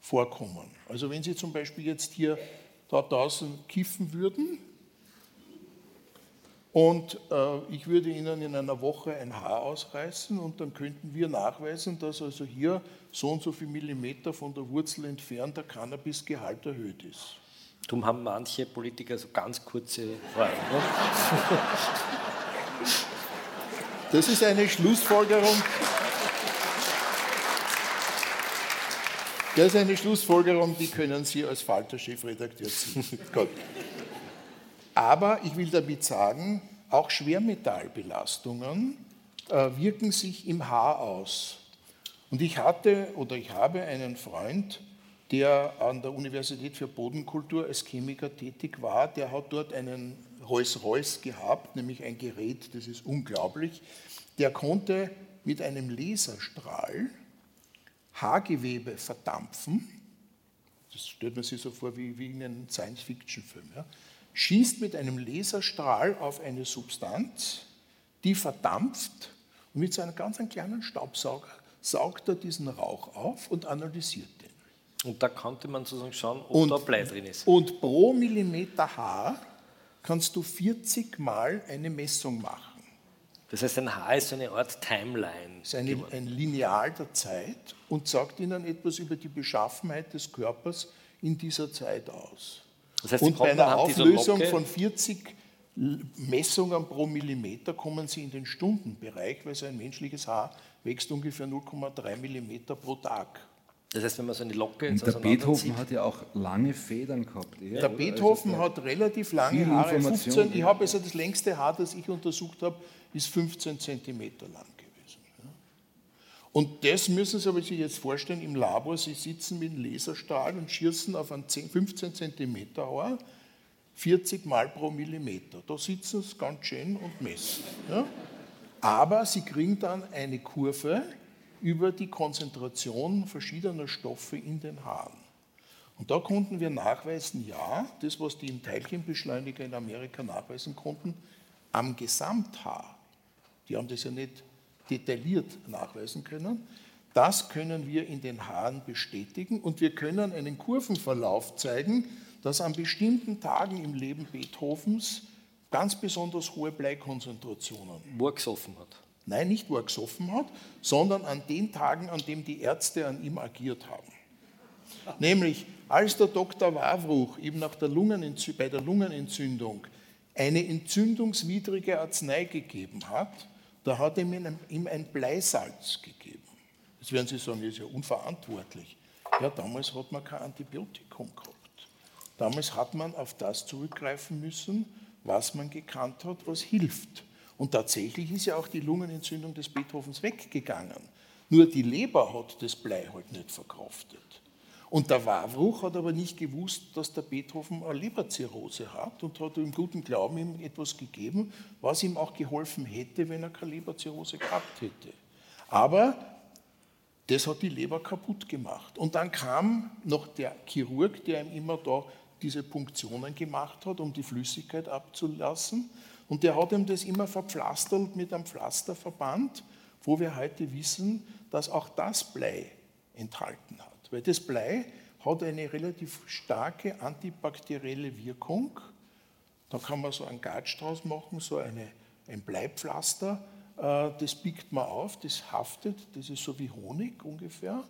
vorkommen. Also wenn Sie zum Beispiel jetzt hier da draußen kiffen würden, und äh, ich würde Ihnen in einer Woche ein Haar ausreißen und dann könnten wir nachweisen, dass also hier so und so viel Millimeter von der Wurzel entfernt der Cannabisgehalt erhöht ist. Darum haben manche Politiker so ganz kurze Fragen. Ne? Das ist eine Schlussfolgerung. Das ist eine Schlussfolgerung, die können Sie als Falter-Chefredakteur ziehen. Gut. Aber ich will damit sagen, auch Schwermetallbelastungen äh, wirken sich im Haar aus. Und ich hatte oder ich habe einen Freund, der an der Universität für Bodenkultur als Chemiker tätig war, der hat dort einen Rolls-Royce gehabt, nämlich ein Gerät, das ist unglaublich. Der konnte mit einem Laserstrahl Haargewebe verdampfen. Das stellt man sich so vor wie, wie in einem Science-Fiction-Film. Ja schießt mit einem Laserstrahl auf eine Substanz, die verdampft und mit so einem ganz kleinen Staubsauger saugt er diesen Rauch auf und analysiert den. Und da konnte man sozusagen schauen, ob Und- da Blei drin ist. Und pro Millimeter Haar kannst du 40 Mal eine Messung machen. Das heißt, ein Haar ist so eine Art Timeline. Das ist eine, ein Lineal der Zeit und sagt ihnen etwas über die Beschaffenheit des Körpers in dieser Zeit aus. Das heißt, und bei einer Auflösung von 40 L- Messungen pro Millimeter kommen Sie in den Stundenbereich, weil so ein menschliches Haar wächst ungefähr 0,3 Millimeter pro Tag. Das heißt, wenn man so eine Locke Und jetzt der Beethoven hat ja auch lange Federn gehabt. eher, Der oder? Beethoven Also hat relativ lange Haare. Information 15, ich habe also das längste Haar, das ich untersucht habe, ist 15 Zentimeter lang. Und das müssen Sie aber sich jetzt vorstellen im Labor. Sie sitzen mit einem Laserstrahl und schießen auf ein 10, 15 Zentimeter Haar 40 Mal pro Millimeter. Da sitzen sie ganz schön und messen. Ja. Aber sie kriegen dann eine Kurve über die Konzentration verschiedener Stoffe in den Haaren. Und da konnten wir nachweisen, ja, das, was die im Teilchenbeschleuniger in Amerika nachweisen konnten, am Gesamthaar, die haben das ja nicht detailliert nachweisen können, das können wir in den Haaren bestätigen und wir können einen Kurvenverlauf zeigen, dass an bestimmten Tagen im Leben Beethovens ganz besonders hohe Bleikonzentrationen wo gesoffen hat. Nein, nicht wo gesoffen hat, sondern an den Tagen, an denen die Ärzte an ihm agiert haben. Nämlich, als der Dr. Wawruch eben nach der bei der Lungenentzündung eine entzündungswidrige Arznei gegeben hat, da hat ihm ein, ihm ein Bleisalz gegeben. Jetzt werden Sie sagen, das ist ja unverantwortlich. Ja, damals hat man kein Antibiotikum gehabt. Damals hat man auf das zurückgreifen müssen, was man gekannt hat, was hilft. Und tatsächlich ist ja auch die Lungenentzündung des Beethovens weggegangen. Nur die Leber hat das Blei halt nicht verkraftet. Und der Wawruch hat aber nicht gewusst, dass der Beethoven eine Leberzirrhose hat und hat im guten Glauben ihm etwas gegeben, was ihm auch geholfen hätte, wenn er keine Leberzirrhose gehabt hätte. Aber das hat die Leber kaputt gemacht. Und dann kam noch der Chirurg, der ihm immer da diese Punktionen gemacht hat, um die Flüssigkeit abzulassen. Und der hat ihm das immer verpflastert mit einem Pflasterverband, wo wir heute wissen, dass auch das Blei enthalten hat. Weil das Blei hat eine relativ starke antibakterielle Wirkung. Da kann man so einen Gatsch draus machen, so eine, ein Bleipflaster. Äh, Das biegt man auf, das haftet, das ist so wie Honig ungefähr.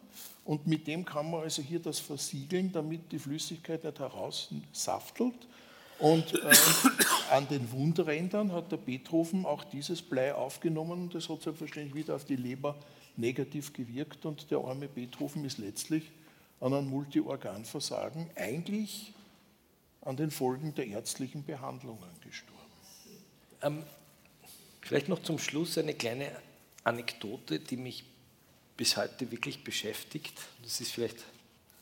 Und mit dem kann man also hier das versiegeln, damit die Flüssigkeit nicht heraussaftelt. Und äh, an den Wundrändern hat der Beethoven auch dieses Blei aufgenommen und das hat selbstverständlich wieder auf die Leber negativ gewirkt und der arme Beethoven ist letztlich an einem Multiorganversagen eigentlich an den Folgen der ärztlichen Behandlungen gestorben. Ähm, vielleicht noch zum Schluss eine kleine Anekdote, die mich bis heute wirklich beschäftigt. Das ist vielleicht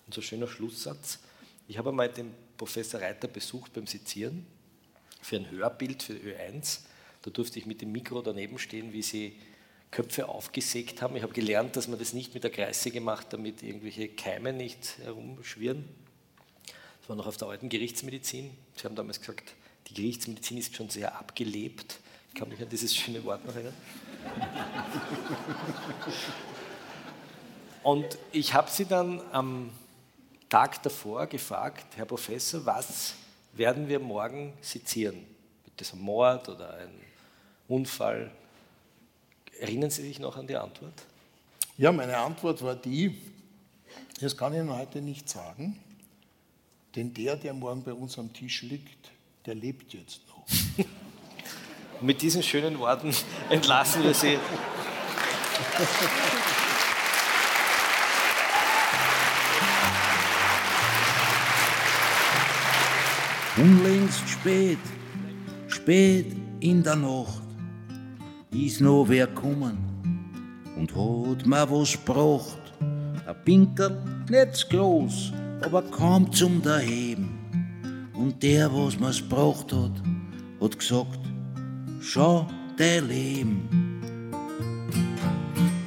unser schöner Schlusssatz. Ich habe einmal den Professor Reiter besucht beim Sezieren für ein Hörbild für Ö1. Da durfte ich mit dem Mikro daneben stehen, wie sie Köpfe aufgesägt haben. Ich habe gelernt, dass man das nicht mit der Kreissäge macht, damit irgendwelche Keime nicht herumschwirren. Das war noch auf der alten Gerichtsmedizin. Sie haben damals gesagt, die Gerichtsmedizin ist schon sehr abgelebt. Ich kann mich an dieses schöne Wort noch erinnern. Und ich habe sie dann am Tag davor gefragt, Herr Professor, was werden wir morgen sezieren? Wird das ein Mord oder ein Unfall? Erinnern Sie sich noch an die Antwort? Ja, meine Antwort war die, das kann ich Ihnen heute nicht sagen, denn der, der morgen bei uns am Tisch liegt, der lebt jetzt noch. Mit diesen schönen Worten entlassen wir Sie. Unlängst spät, spät in der Nacht, ist noch wer kommen und hat mir was gebracht. Ein Pinkel, nicht groß, aber kaum zum Daheben. Und der, was mir's gebracht hat, hat gesagt, schau dein Leben.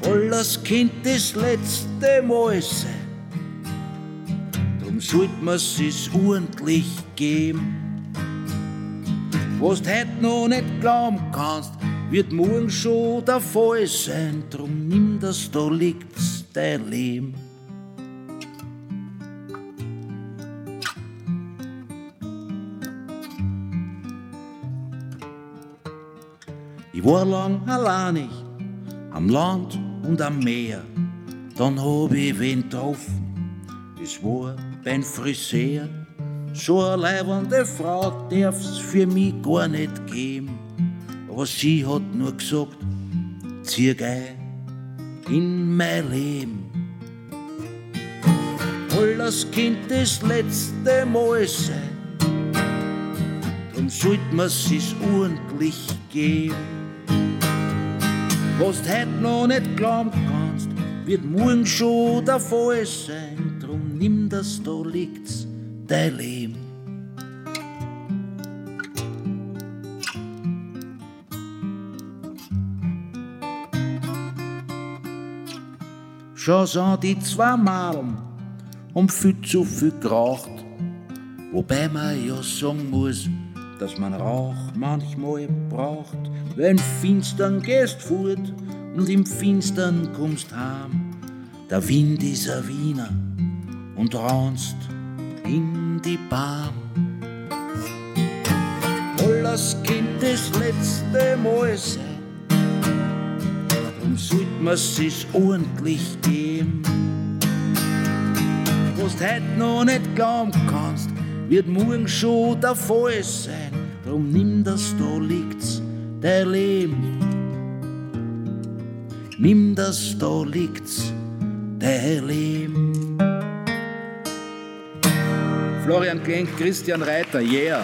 Alles kennt das letzte sein. Drum sollt man's es ordentlich geben. Was du heute noch nicht glauben kannst, wird morgen schon der Fall sein. Drum nimm das, da liegt's dein Leben. Ich war lang alleinig am Land und am Meer. Dann hab ich wen getroffen, das war beim Friseur. So eine leibende Frau darf's für mich gar nicht geben. Aber sie hat nur gesagt, zieh ein in mein Leben. Alles Kind das letzte Mal sein, drum sollt man's sich ordentlich geben. Was du heute noch nicht glauben kannst, wird morgen schon der Fall sein. Drum nimm das, da liegt's, dein Leben. Schon sind die zwei Malen um viel zu viel geraucht. Wobei man ja sagen muss, dass man Rauch manchmal braucht. Wenn Finstern gehst fort und im Finstern kommst heim. Der Wind ist ein Wiener und raunst in die Bahn. Alles Kind das letzte Mal sein, darum sollte man sich ordentlich geben. Was du heute noch nicht glauben kannst, wird morgen schon der Fall sein. Drum nimm das, da liegt's, dein Leben. Nimm das, da liegt's, dein Leben. Florian Klenk, Christian Reiter, yeah.